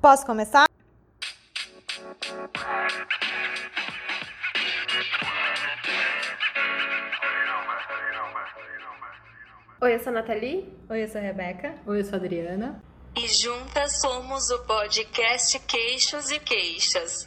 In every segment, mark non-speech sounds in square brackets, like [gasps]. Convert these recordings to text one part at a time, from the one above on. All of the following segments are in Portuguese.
Posso começar? Oi, eu sou a Nathalie. Oi, eu sou a Rebeca. Oi, eu sou a Adriana. E juntas somos o podcast Queixos e Queixas.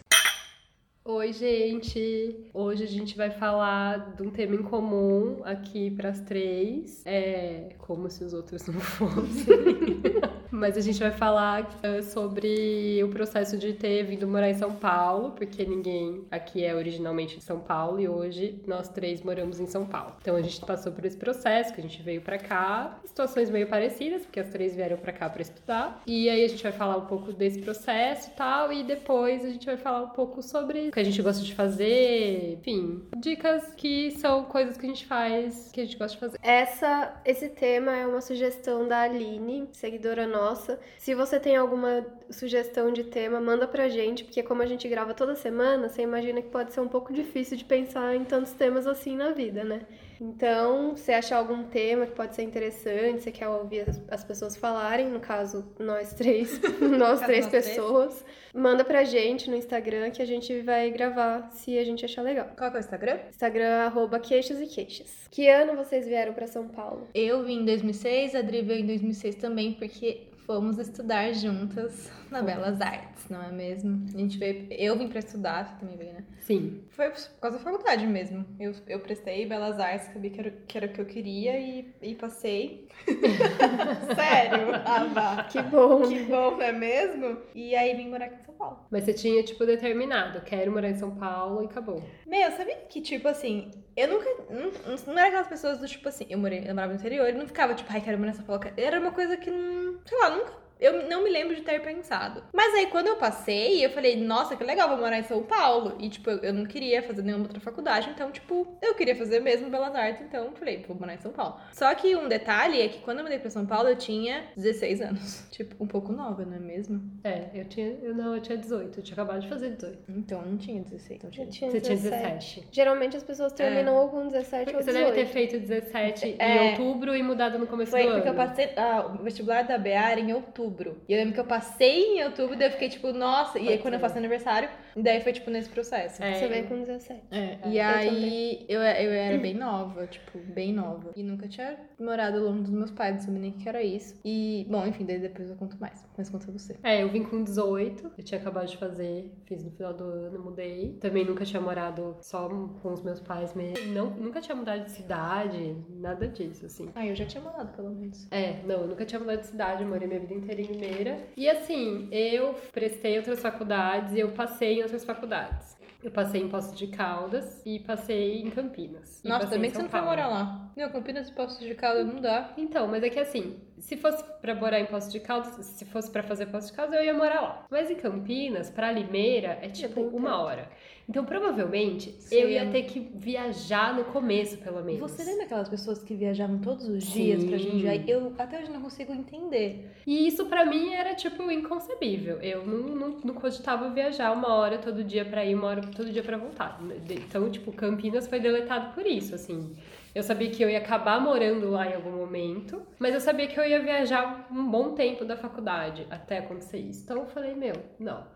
Oi, gente! Hoje a gente vai falar de um tema em comum aqui para as três. É como se os outros não fossem. [laughs] Mas a gente vai falar uh, sobre o processo de ter vindo morar em São Paulo, porque ninguém aqui é originalmente de São Paulo e hoje nós três moramos em São Paulo. Então a gente passou por esse processo, que a gente veio para cá, situações meio parecidas, porque as três vieram para cá para estudar. E aí a gente vai falar um pouco desse processo e tal, e depois a gente vai falar um pouco sobre o que a gente gosta de fazer, enfim, dicas que são coisas que a gente faz, que a gente gosta de fazer. Essa, esse tema é uma sugestão da Aline, seguidora nossa nossa. Se você tem alguma sugestão de tema, manda pra gente, porque como a gente grava toda semana, você imagina que pode ser um pouco difícil de pensar em tantos temas assim na vida, né? Então, se achar algum tema que pode ser interessante, você quer ouvir as, pessoas falarem, no caso, nós [laughs] três, nós três pessoas, manda pra gente no Instagram que a gente vai gravar se a gente achar legal. Qual é o Instagram? Instagram, arroba queixas e queixas. Que ano vocês vieram para São Paulo? Eu vim em 2006, a Dri veio em 2006 também, porque fomos estudar juntas na Belas Artes, não é mesmo? A gente veio, eu vim para estudar, você também veio, né? Sim. Foi por causa da faculdade mesmo. Eu, eu prestei Belas Artes, sabia que era, que era o que eu queria e, e passei. [laughs] [laughs] Sério? Ah, Que bom. Que bom, não é mesmo? E aí vim morar aqui em São Paulo. Mas você tinha, tipo, determinado, quero morar em São Paulo e acabou. Meu, sabia que, tipo assim, eu nunca. Não, não era aquelas pessoas do tipo assim, eu morei, eu morava no interior e não ficava, tipo, ai, quero morar em São Paulo. Era uma coisa que não. Sei lá, nunca eu não me lembro de ter pensado. Mas aí, quando eu passei, eu falei, nossa, que legal, vou morar em São Paulo. E, tipo, eu não queria fazer nenhuma outra faculdade, então, tipo, eu queria fazer mesmo Belas Artes, então eu falei, vou morar em São Paulo. Só que um detalhe é que quando eu mudei pra São Paulo, eu tinha 16 anos. [laughs] Tipo, um pouco nova, não é mesmo? É, eu tinha. Eu não, eu tinha 18, eu tinha acabado de fazer 18. Então, eu não tinha 16. Então tinha... tinha Você tinha 17. Geralmente as pessoas terminam é. ou com 17 ou 18. Você deve ter feito 17 é. em outubro e mudado no começo Foi do ano. Foi porque eu passei. Ah, o vestibular da BA era em outubro. E eu lembro que eu passei em outubro, daí eu fiquei tipo, nossa. Pode e aí quando eu faço aniversário, daí foi tipo nesse processo. É, Você veio com 17. É. é. E aí eu, eu era bem nova, tipo, bem nova. E nunca tinha morado longe dos meus pais, não sabia nem o que era isso. E, bom, enfim, daí depois eu conto mais. Mas conta você. É, eu vim com 18, eu tinha acabado de fazer, fiz no final do ano, mudei. Também nunca tinha morado só com os meus pais mesmo. Não, nunca tinha mudado de cidade, nada disso, assim. Ah, eu já tinha morado, pelo menos. É, não, eu nunca tinha mudado de cidade, eu morei minha vida inteira em Limeira. E assim, eu prestei outras faculdades e eu passei em outras faculdades. Eu passei em Poços de Caldas e passei em Campinas. Nossa, também que você não foi morar lá. Não, Campinas e Poços de Caldas não dá. Então, mas é que assim, se fosse para morar em Poços de Caldas, se fosse para fazer Poços de Caldas, eu ia morar lá. Mas em Campinas, para Limeira, é tipo uma hora. Então, provavelmente, Sim. eu ia ter que viajar no começo, pelo menos. Você lembra aquelas pessoas que viajavam todos os dias Sim. pra Jundiaí? Eu até hoje não consigo entender. E isso para mim era, tipo, inconcebível. Eu não, não, não cogitava viajar uma hora todo dia para ir, uma hora todo dia para voltar. Então, tipo, Campinas foi deletado por isso, assim. Eu sabia que eu ia acabar morando lá em algum momento, mas eu sabia que eu ia viajar um bom tempo da faculdade até acontecer isso. Então eu falei, meu, não.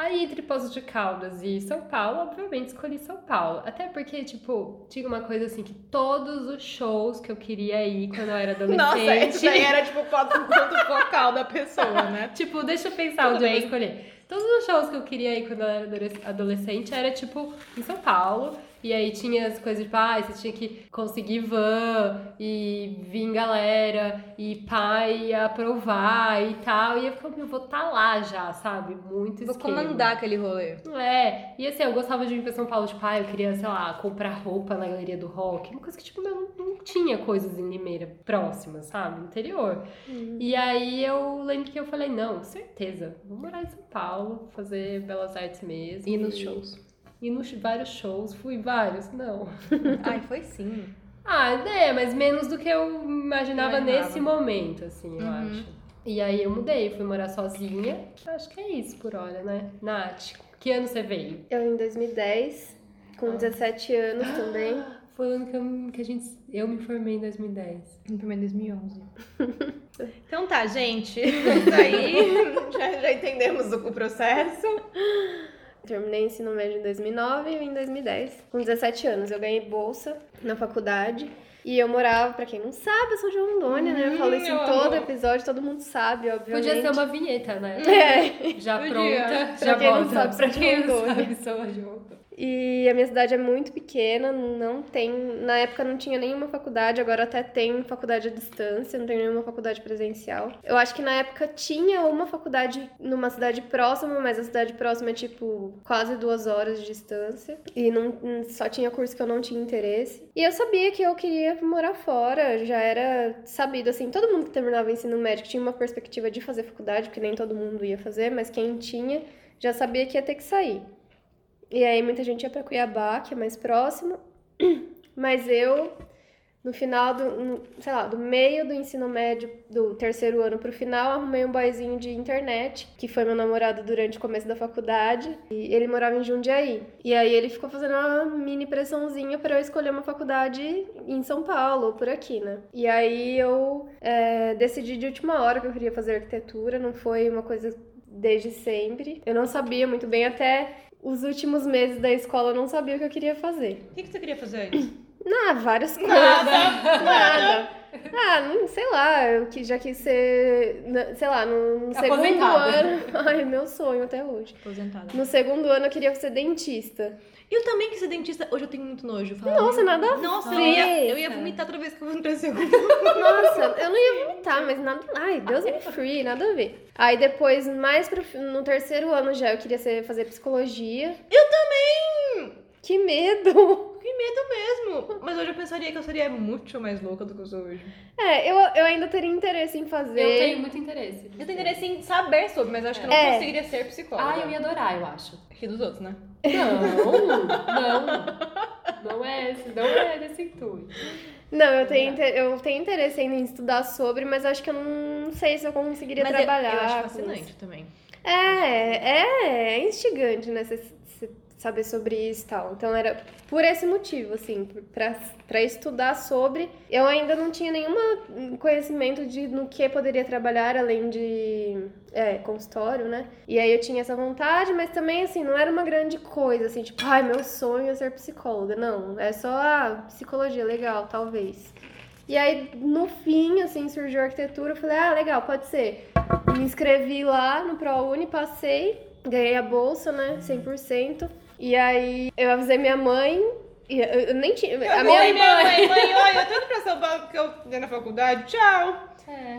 Aí, entre Poços de Caldas e São Paulo, obviamente escolhi São Paulo. Até porque, tipo, tinha uma coisa assim que todos os shows que eu queria ir quando eu era adolescente. [laughs] Nossa, isso daí era tipo o ponto focal da pessoa, né? [laughs] tipo, deixa eu pensar Tudo onde bem. eu vou escolher. Todos os shows que eu queria ir quando eu era adolescente era, tipo, em São Paulo. E aí tinha as coisas de pai, você tinha que conseguir van e vir galera e pai aprovar e tal. E eu ficava, eu vou estar tá lá já, sabe? Muito Vou comandar aquele rolê. É. E assim, eu gostava de vir pra São Paulo de pai, eu queria, sei lá, comprar roupa na galeria do rock. Uma coisa que, tipo, não, não tinha coisas em Limeira próximas, sabe? Interior. Uhum. E aí eu lembro que eu falei, não, certeza, vou morar em São Paulo, fazer belas artes mesmo. E nos shows ir nos vários shows. Fui vários? Não. Ai, foi sim. ah, é, mas menos do que eu imaginava eu nesse momento, assim, eu uhum. acho. E aí eu mudei, fui morar sozinha. Acho que é isso por hora, né? Nath, que ano você veio? Eu em 2010, com ah. 17 anos também. [gasps] Foi o ano que, eu, que a gente, eu me formei em 2010. No primeiro 2011. então tá, gente. Isso aí. [laughs] já, já entendemos o, o processo. Terminei ensino médio em 2009 e em 2010. Com 17 anos, eu ganhei bolsa na faculdade. E eu morava, pra quem não sabe, eu sou de Rondônia, né? Eu falo isso em todo episódio, todo mundo sabe, obviamente. Podia ser uma vinheta, né? É. Já Podia. pronta, Pra já quem não bota. sabe, pra sou de quem não Rondônia. sabe, sou de Rondônia. E a minha cidade é muito pequena, não tem. Na época não tinha nenhuma faculdade, agora até tem faculdade à distância, não tem nenhuma faculdade presencial. Eu acho que na época tinha uma faculdade numa cidade próxima, mas a cidade próxima é tipo quase duas horas de distância. E não, só tinha curso que eu não tinha interesse. E eu sabia que eu queria morar fora, já era sabido assim. Todo mundo que terminava o ensino médio tinha uma perspectiva de fazer faculdade, porque nem todo mundo ia fazer, mas quem tinha já sabia que ia ter que sair. E aí muita gente ia pra Cuiabá, que é mais próximo. [clears throat] Mas eu, no final do, sei lá, do meio do ensino médio, do terceiro ano pro final, arrumei um boyzinho de internet, que foi meu namorado durante o começo da faculdade. E ele morava em Jundiaí. E aí ele ficou fazendo uma mini pressãozinha pra eu escolher uma faculdade em São Paulo, ou por aqui, né? E aí eu é, decidi de última hora que eu queria fazer arquitetura, não foi uma coisa desde sempre. Eu não sabia muito bem, até os últimos meses da escola eu não sabia o que eu queria fazer. O que, que você queria fazer antes? [clears throat] Ah, várias coisas. Nada. Ah, não, sei lá, eu que- já quis ser, na- sei lá, no, no segundo ano. [laughs] Ai, meu sonho até hoje. Aposentada. No segundo ano eu queria ser dentista. Eu também quis ser dentista. Hoje eu tenho muito nojo. Falar, Nossa, nada a Nossa, eu ver. ia, eu ia vomitar toda vez que eu vou entrar segundo. [laughs] Nossa, eu não ia vomitar, mas nada. Ai, Deus me free, nada a ver. Aí depois, mais pro, no terceiro ano já, eu queria ser, fazer psicologia. Eu também! Que medo! [laughs] Que medo mesmo. Mas hoje eu pensaria que eu seria muito mais louca do que eu sou hoje. É, eu, eu ainda teria interesse em fazer. Eu tenho muito interesse. Eu tenho interesse em saber sobre, mas eu acho que eu não É. conseguiria ser psicóloga. Ah, eu ia adorar, eu acho. Rir dos outros, né? Não, não. Não é esse, não é desse intuito. Não, eu tenho, inter- eu tenho interesse ainda em estudar sobre, mas acho que eu não sei se eu conseguiria mas eu- trabalhar. eu, acho com fascinante também. É, é, é instigante, né? Você saber sobre isso e tal. Então era por esse motivo, assim, pra estudar sobre. Eu ainda não tinha nenhum conhecimento de no que poderia trabalhar além de é, consultório, né? E aí eu tinha essa vontade, mas também, assim, não era uma grande coisa, assim, tipo, ai, meu sonho é ser psicóloga. Não, é só, ah, psicologia, legal, talvez. E aí, no fim, assim, surgiu a arquitetura, eu falei, ah, legal, pode ser. Me inscrevi lá no ProUni, passei, ganhei a bolsa, né, 100%. E aí, eu avisei minha mãe, e eu, eu nem tinha... A minha, Oi, minha mãe, mãe, [laughs] olha, eu tô indo pra São Paulo porque eu na faculdade. Tchau.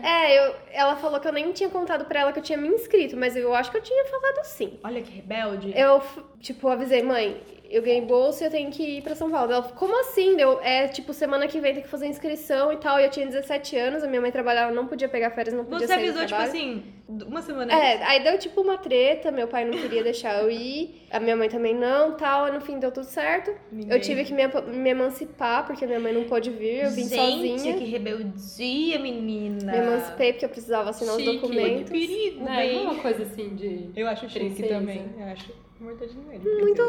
É, eu, ela falou que eu nem tinha contado pra ela que eu tinha me inscrito, mas eu acho que eu tinha falado sim. Olha que rebelde. Eu, tipo, avisei, mãe, eu ganhei bolsa e eu tenho que ir pra São Paulo. Ela, como assim? Deu, é, tipo, semana que vem tem que fazer inscrição e tal. E eu tinha 17 anos, a minha mãe trabalhava, não podia pegar férias, não podia Você sair do avisou, tipo assim, uma semana É, aí deu tipo uma treta, meu pai não queria deixar eu ir, a minha mãe também não, tal, e no fim deu tudo certo. Ninguém. Eu tive que me, me emancipar, porque minha mãe não pôde vir, eu vim Gente, sozinha. que rebeldia, menina. Me emancipei porque eu precisava assinar os Chique. documentos. Perigo, Não é uma coisa assim de. Eu acho chique Princesa. também. Eu acho nele. Muito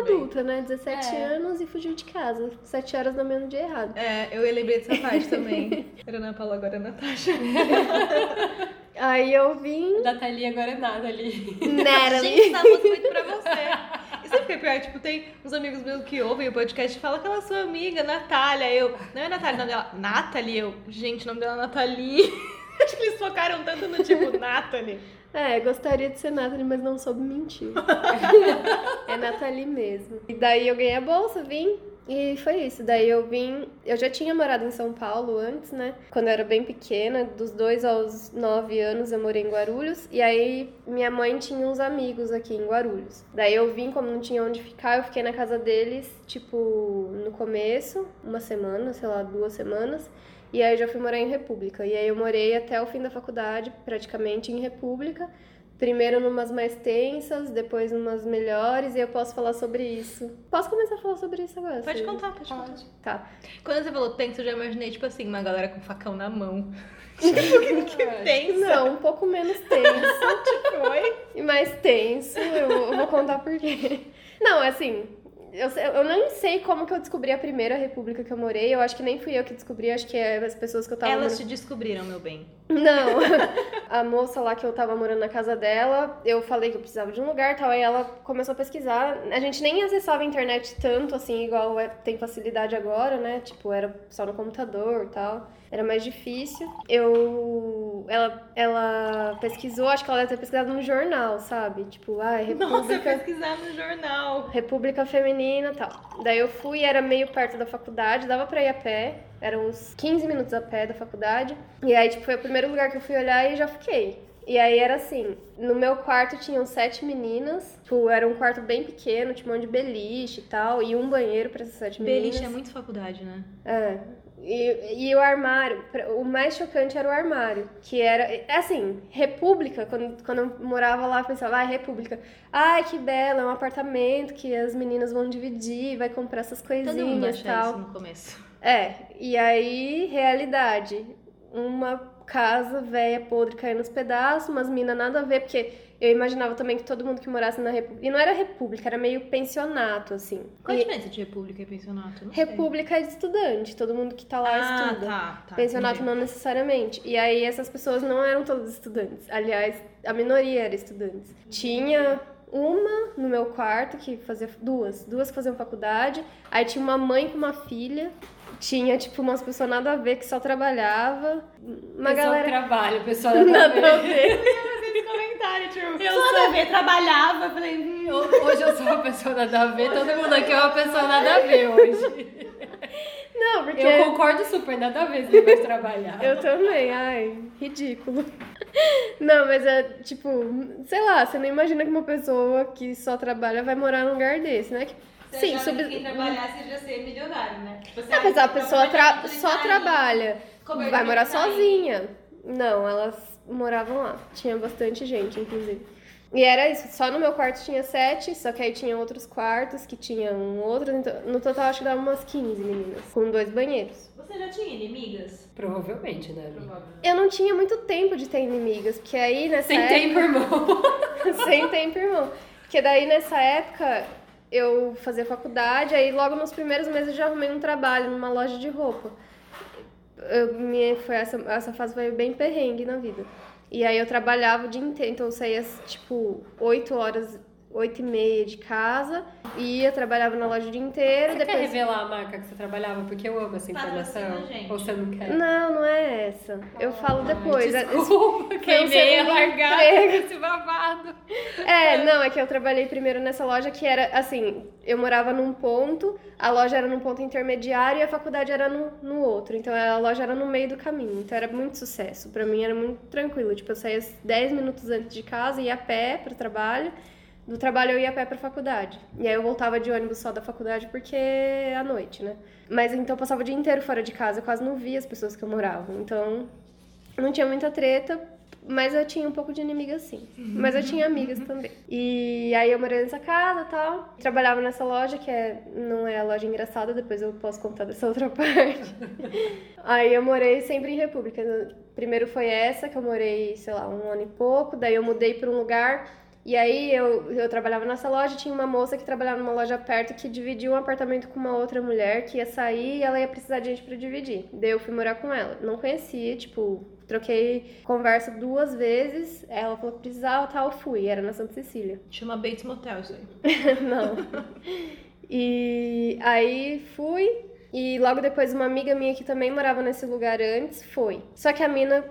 adulta, né? 17 É. anos e fugiu de casa. 7 horas no mesmo dia errado. É, eu lembrei dessa parte também. [laughs] Era Ana Paula, agora é Natasha. [laughs] Aí eu vim. Da Thalia agora é nada ali. Natalie. [laughs] Gente, música feito pra você. E sabe o que é pior? Tipo, tem uns amigos meus que ouvem o podcast e falam aquela sua amiga, Natália. Eu, não é Natália, o nome dela, Nathalie. Eu, gente, o nome dela é Nathalie. Acho que eles focaram tanto no tipo Nathalie. É, gostaria de ser Nathalie, mas não soube mentir. [laughs] é Nathalie mesmo. E daí eu ganhei a bolsa, vim. E foi isso. Daí eu vim. Eu já tinha morado em São Paulo antes, né? Quando eu era bem pequena, dos dois aos nove anos eu morei em Guarulhos. E aí minha mãe tinha uns amigos aqui em Guarulhos. Daí eu vim, como não tinha onde ficar, eu fiquei na casa deles, tipo, no começo, uma semana, sei lá, duas semanas. E aí eu já fui morar em República. E aí eu morei até o fim da faculdade, praticamente em República. Primeiro numas mais tensas, depois numas melhores, e eu posso falar sobre isso. Posso começar a falar sobre isso agora? Pode contar, pode contar. Tá. Quando você falou tenso, eu já imaginei, tipo assim, uma galera com facão na mão. [laughs] Tipo, [laughs] que tenso. Não, um pouco menos tenso [laughs] Foi. e mais tenso. Eu, vou- eu vou contar por quê. Não, assim, Eu, eu nem sei como que eu descobri a primeira república que eu morei. Eu acho que nem fui eu que descobri, acho que é as pessoas que eu tava Elas morando. te descobriram, meu bem. Não. [laughs] a moça lá que eu tava morando na casa dela, eu falei que eu precisava de um lugar e tal, aí ela começou a pesquisar. A gente nem acessava a internet tanto, assim, igual é- tem facilidade agora, né? Tipo, era só no computador e tal. Era mais difícil. Eu. Ela, ela pesquisou, acho que ela deve ter pesquisado no jornal, sabe? Tipo, ai, Nossa, República. pesquisar no jornal. República Feminina e tal. Daí eu fui, era meio perto da faculdade, dava pra ir a pé. Eram uns 15 minutos a pé da faculdade. E aí, tipo, foi o primeiro lugar que eu fui olhar e já fiquei. E aí era assim, no meu quarto tinham sete meninas. Tipo, era um quarto bem pequeno, tinha um monte de beliche e tal. E um banheiro pra essas sete meninas. Beliche é muito faculdade, né? É. E, e o armário, o mais chocante era o armário, que era, é assim, república, quando, quando eu morava lá, eu pensava, ai, república, ai, que bela, é um apartamento que as meninas vão dividir, vai comprar essas Todo mundo coisinhas e tal. isso no começo. É, e aí, realidade, uma casa velha, podre, caindo nos pedaços, umas minas nada a ver, porque eu imaginava também que todo mundo que morasse na república, e não era república, era meio pensionato, assim. Qual a diferença de república e pensionato? Não sei. república é de estudante, todo mundo que tá lá ah, estuda. tá, tá. Pensionato entendi. não necessariamente. E aí essas pessoas não eram todas estudantes. Aliás, a minoria era estudantes. Tinha uma no meu quarto que fazia duas, duas que faziam faculdade. Aí tinha uma mãe com uma filha. Tinha tipo umas pessoas nada a ver que só trabalhava. Uma pessoal galera que trabalha, o pessoal [laughs] nada a ver. Tipo, Eu só sou- da ver, trabalhava, eu falei, hum, Hoje eu sou uma pessoa nada a ver, todo mundo aqui é uma pessoa nada a ver hoje. Não, porque Eu concordo super, nada a ver se ele vai trabalhar. Eu também, ai, ridículo. Não, mas é tipo, sei lá, você não imagina que uma pessoa que só trabalha vai morar num lugar desse, né? Que- Sim, sub... trabalhasse já ser milionário, né? Tipo, Ah, mas a pessoa tra- só trabalha, vai morar sozinha. Não, elas moravam lá. Tinha bastante gente, inclusive. E era isso, só no meu quarto tinha sete, só que aí tinha outros quartos que tinham outros. Então, no total acho que dava umas 15 meninas, com dois banheiros. Você já tinha inimigas? Provavelmente, né, amiga? Eu não tinha muito tempo de ter inimigas, porque aí nessa Sem época... tempo, irmão. [laughs] Sem tempo, irmão. Porque daí nessa época eu fazia faculdade, aí logo nos primeiros meses eu já arrumei um trabalho numa loja de roupa. Eu, minha, foi essa, essa fase foi bem perrengue na vida. E aí eu trabalhava o dia inteiro, então eu saía tipo 8 horas, 8 e meia de casa, ia, trabalhava na loja o dia inteiro, Você quer depois. revelar a marca que você trabalhava? Porque eu amo essa informação. a. Ou você não quer? Não, não é essa. Eu falo depois. É- Desculpa, [laughs] quem veio segundo largar emprego. [laughs] esse babado. É, não, é que eu trabalhei primeiro nessa loja que era assim, eu morava num ponto, a loja era num ponto intermediário e a faculdade era no, no outro. Então a loja era no meio do caminho. Então era muito sucesso. Pra mim era muito tranquilo. Tipo, eu saía 10 minutos antes de casa, ia a pé pro trabalho. Do trabalho eu ia a pé pra faculdade. E aí eu voltava de ônibus só da faculdade porque é à noite, né? Mas então eu passava o dia inteiro fora de casa, eu quase não via as pessoas que eu morava. Então não tinha muita treta, mas eu tinha um pouco de inimiga sim. Mas eu tinha amigas [laughs] também. E aí eu morei nessa casa e tal. Trabalhava nessa loja, que é, não é a loja engraçada, depois eu posso contar dessa [laughs] outra parte. aí eu morei sempre em República. Primeiro foi essa, que eu morei, sei lá, um ano e pouco. Daí eu mudei para um lugar. E aí eu, eu trabalhava nessa loja, tinha uma moça que trabalhava numa loja perto que dividia um apartamento com uma outra mulher que ia sair e ela ia precisar de gente pra dividir. Daí eu fui morar com ela. Não conhecia, tipo, troquei conversa duas vezes. Ela falou que precisava, tal, fui. Era na Santa Cecília. Chama Bates Motel isso aí. [laughs] Não. E aí fui. E logo depois uma amiga minha que também morava nesse lugar antes foi. Só que a mina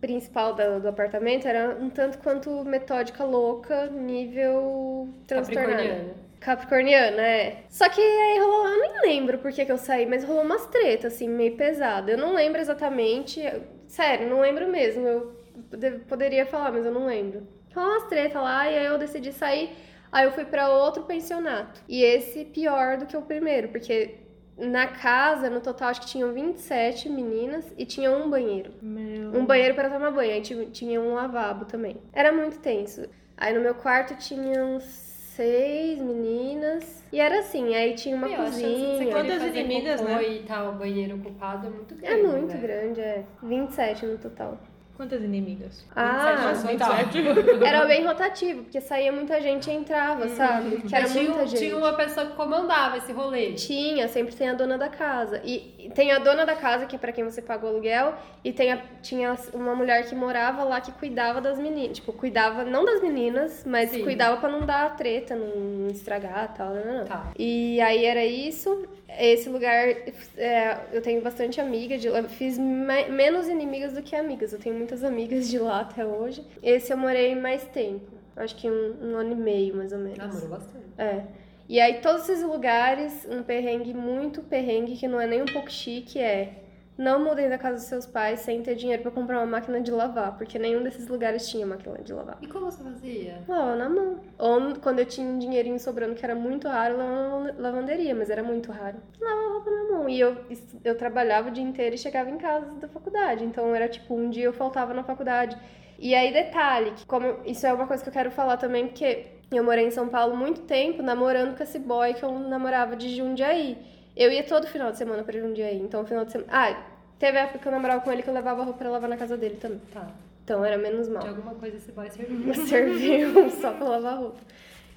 principal do, do apartamento era um tanto quanto metódica louca, nível transtornada. Capricorniana. É. Só que aí rolou, eu nem lembro por que, que eu saí, mas rolou umas tretas, assim, meio pesada. Eu não lembro exatamente, sério, não lembro mesmo. Eu pode- poderia falar, mas eu não lembro. Rolou umas tretas lá e aí eu decidi sair. Aí eu fui pra outro pensionato. E esse pior do que o primeiro, porque na casa, no total, acho que tinham 27 meninas e tinha um banheiro. Meu. Um banheiro para tomar banho, aí tinha, um lavabo também. Era muito tenso. Aí no meu quarto tinham seis meninas. E era assim, aí tinha uma Meu, cozinha. fazer inimigas, né? E tal, banheiro ocupado é muito grande. É muito né? grande, é. 27 no total. Quantas inimigas? Ah, 27. 27. era bem rotativo, porque saía muita gente e entrava, sabe? Que era Mas tinha, muita gente. tinha uma pessoa que comandava esse rolê. Tinha, sempre tem a dona da casa. E tem a dona da casa, que é pra quem você paga o aluguel, e tem a- tinha uma mulher que morava lá que cuidava das meninas. Tipo, cuidava não das meninas, mas Sim. cuidava pra não dar treta, não estragar e tal. Não, não, não. Tá. E aí era isso. Esse lugar, é, eu tenho bastante amiga de lá. Fiz me- menos inimigas do que amigas. Eu tenho muitas amigas de lá até hoje. Esse eu morei mais tempo. Acho que um, um ano e meio, mais ou menos. Namorou bastante. É. E aí, todos esses lugares, um perrengue muito perrengue, que não é nem um pouco chique, é não mudem da casa dos seus pais sem ter dinheiro pra comprar uma máquina de lavar, porque nenhum desses lugares tinha máquina de lavar. E como você fazia? Ó, na mão. Ou quando eu tinha um dinheirinho sobrando, que era muito raro, eu lavava na lavanderia, mas era muito raro. Lavava roupa na mão. E eu, eu trabalhava o dia inteiro e chegava em casa da faculdade. Então era tipo, um dia eu faltava na faculdade. E aí, detalhe, que como isso é uma coisa que eu quero falar também, porque eu morei em São Paulo muito tempo, namorando com esse boy que eu namorava de Jundiaí. Eu ia todo final de semana pra Jundiaí. Então, final de semana. Ah, teve a época que eu namorava com ele que eu levava roupa pra lavar na casa dele também. Tá. Então era menos mal De alguma coisa esse boy serviu. [laughs] serviu [laughs] só pra lavar roupa.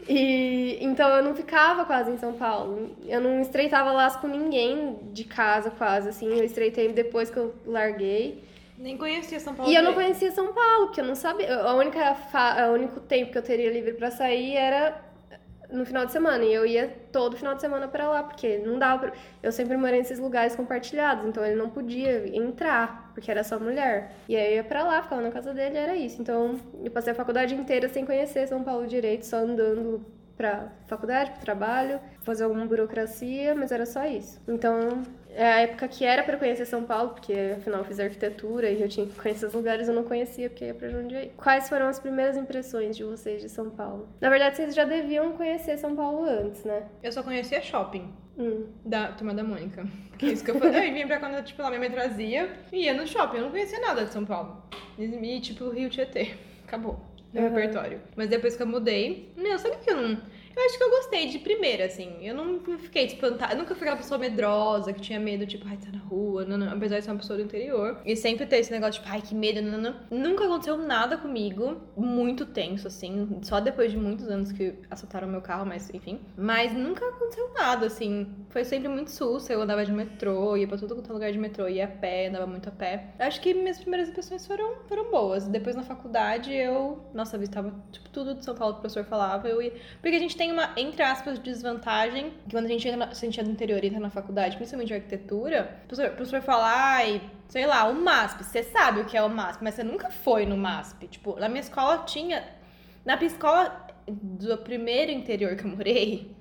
E então eu não ficava quase em São Paulo. Eu não estreitava laço com ninguém de casa quase assim. Eu estreitei depois que eu larguei. Nem conhecia São Paulo. E eu não conhecia São Paulo, porque eu não sabia. A única fa... o único tempo que eu teria livre pra sair era no final de semana. E eu ia todo final de semana pra lá, porque não dava pra... Eu sempre morei nesses lugares compartilhados, então ele não podia entrar, porque era só mulher. E aí eu ia pra lá, ficava na casa dele, era isso. Então eu passei a faculdade inteira sem conhecer São Paulo direito, só andando pra faculdade, pro trabalho, fazer alguma burocracia, mas era só isso. Então, a época que era pra eu conhecer São Paulo, porque afinal eu fiz arquitetura e eu tinha que conhecer os lugares, eu não conhecia porque ia pra Jundiaí. Quais foram as primeiras impressões de vocês de São Paulo? Na verdade, vocês já deviam conhecer São Paulo antes, né? Eu só conhecia shopping. Hum. Da turma da Mônica. Que é isso que eu falei. [laughs] Eu vinha pra quando, tipo, lá minha mãe trazia e ia no shopping. Eu não conhecia nada de São Paulo. E, tipo, Rio Tietê. Acabou. Meu Uhum. repertório. Mas depois que eu mudei, não, sabe que eu não. Eu acho que eu gostei de primeira, assim. Eu não fiquei espantada. Eu nunca fui aquela pessoa medrosa que tinha medo, tipo, ai, tá na rua. Não, não. Apesar de ser uma pessoa do interior. E sempre ter esse negócio, tipo, ai, que medo. Não, não. Nunca aconteceu nada comigo. Muito tenso, assim. Só depois de muitos anos que assaltaram meu carro, mas enfim. Mas nunca aconteceu nada, assim. Foi sempre muito susto. Eu andava de metrô, ia pra todo é lugar de metrô, ia a pé, andava muito a pé. Acho que minhas primeiras impressões foram, foram boas. Depois na faculdade eu, nossa, visitava tipo, tudo de São Paulo que o professor falava. Eu ia... Porque a gente tem uma, entre aspas, desvantagem, que quando a gente, entra na, se a gente é do interior e entra na faculdade, principalmente de arquitetura, o professor, o professor fala, ai, sei lá, o MASP. Você sabe o que é o MASP, mas você nunca foi no MASP. Tipo, na minha escola tinha. Na escola do primeiro interior que eu morei,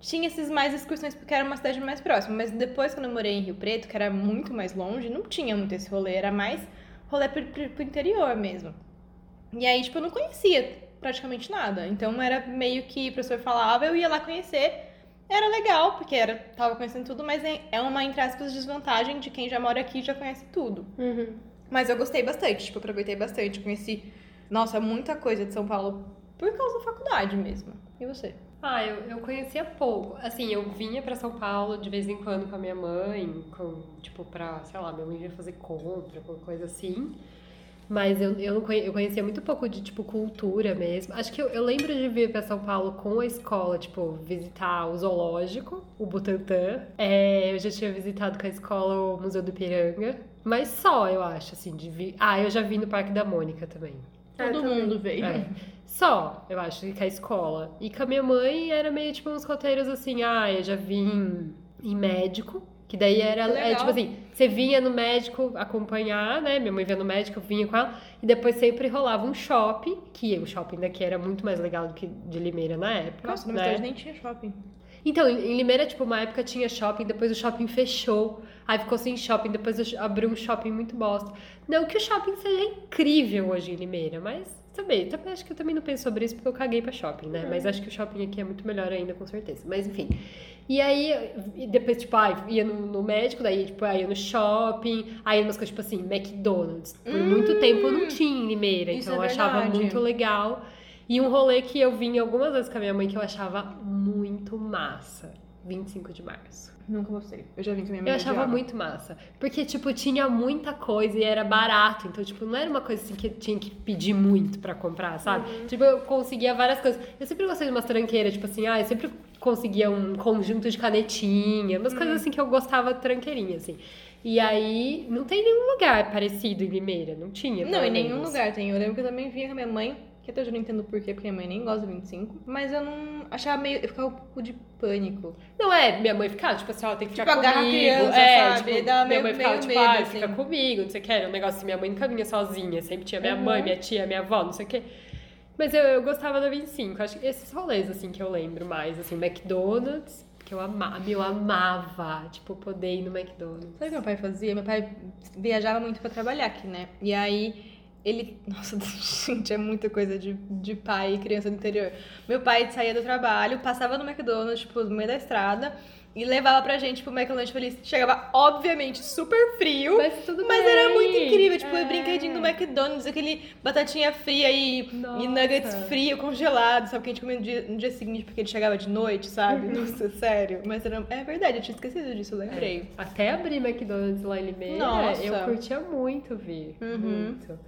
tinha esses mais excursões porque era uma cidade mais próxima. Mas depois, quando eu morei em Rio Preto, que era muito mais longe, não tinha muito esse rolê. Era mais rolê pro, pro, pro interior mesmo. E aí, tipo, eu não conhecia praticamente nada. Então era meio que o professor falava, eu ia lá conhecer. Era legal, porque era, tava conhecendo tudo, mas é é uma, entre aspas, desvantagem de quem já mora aqui e já conhece tudo. Uhum. Mas eu gostei bastante, tipo, aproveitei bastante. Conheci, nossa, muita coisa de São Paulo por causa da faculdade mesmo. E você? Ah, eu, eu conhecia pouco. Assim, eu vinha pra São Paulo de vez em quando com a minha mãe, com, tipo, pra, sei lá, minha mãe ia fazer compra, alguma coisa assim. Mas eu, eu, não conhe- eu conhecia muito pouco de, tipo, cultura mesmo. Acho que eu, eu lembro de vir pra São Paulo com a escola, tipo, visitar o zoológico, o Butantã. É, eu já tinha visitado com a escola o Museu do Ipiranga. Mas só, eu acho, assim, de vir... Ah, eu já vi no Parque da Mônica também. Ah, Todo também. mundo veio. É. Só, eu acho, com a escola. E com a minha mãe era meio tipo uns roteiros assim, ah, eu já vim em médico. Que daí era, Legal. é, tipo assim, você vinha no médico acompanhar, né? Minha mãe vinha no médico, eu vinha com ela. E depois sempre rolava um shopping, que o shopping daqui era muito mais legal do que de Limeira na época. Nossa, na né? cidade nem tinha shopping. Então, em Limeira, tipo, uma época tinha shopping, depois o shopping fechou. Aí ficou sem shopping, depois abriu um shopping muito bosta. Não que o shopping seja incrível hoje em Limeira, mas também, também acho que eu também não penso sobre isso porque eu caguei pra shopping, né? Mas acho que o shopping aqui é muito melhor ainda, com certeza. Mas enfim. E aí, depois, tipo, ah, ia no, no médico, daí, tipo, aí ia no shopping, aí umas coisas, tipo assim, McDonald's. Por muito tempo eu não tinha em Limeira, então é eu achava muito legal. E um rolê que eu vim algumas vezes com a minha mãe que eu achava muito massa. 25 de março. Nunca gostei. Eu já vim com a minha mãe. Eu achava odiava. muito massa. Porque, tipo, tinha muita coisa e era barato. Então, tipo, não era uma coisa assim que eu tinha que pedir muito pra comprar, sabe? Tipo, eu conseguia várias coisas. Eu sempre gostei de umas tranqueiras, tipo assim, ah, eu sempre conseguia um conjunto de canetinha, umas coisas assim que eu gostava tranqueirinha, assim. E aí, não tem nenhum lugar parecido em Limeira, não tinha. Não, em nenhum lugar tem. Eu lembro que eu também vinha com a minha mãe, que até hoje eu não entendo por quê, porque minha mãe nem gosta do 25. Mas eu não achava meio. Eu ficava um pouco de pânico. Não é, minha mãe ficava, tipo assim, ó, tem que ficar Tipo, comigo. criança, é, sabe? tipo, minha meio- mãe ficava, tipo, medo, ah, assim. fica comigo, não sei o que. Era um negócio assim, minha mãe nunca vinha sozinha, sempre tinha minha Uhum. mãe, minha tia, minha avó, não sei o que. Mas eu, eu gostava da 25, acho que esses rolês, assim, que eu lembro mais, assim, McDonald's, que eu amava, eu amava, tipo, poder ir no McDonald's. Sabe o que meu pai fazia? Meu pai viajava muito pra trabalhar aqui, né? E aí ele. Nossa, [laughs] gente, é muita coisa de, de pai e criança do interior. Meu pai saía do trabalho, passava no McDonald's, tipo, no meio da estrada, e levava pra gente pro McDonald's feliz. Chegava, obviamente, super frio. Mas tudo Mas era muito incrível, tipo, É. o brinquedinho do McDonald's, aquele batatinha fria e, Nossa. e nuggets frio, congelado, sabe? Que a gente comia no dia, no dia seguinte porque ele chegava de noite, sabe? Uhum. Nossa, sério. Mas era, é verdade, eu tinha esquecido disso, eu lembrei. Até abrir McDonald's lá em Limeira, Nossa. eu curtia muito vir. Uhum. Muito.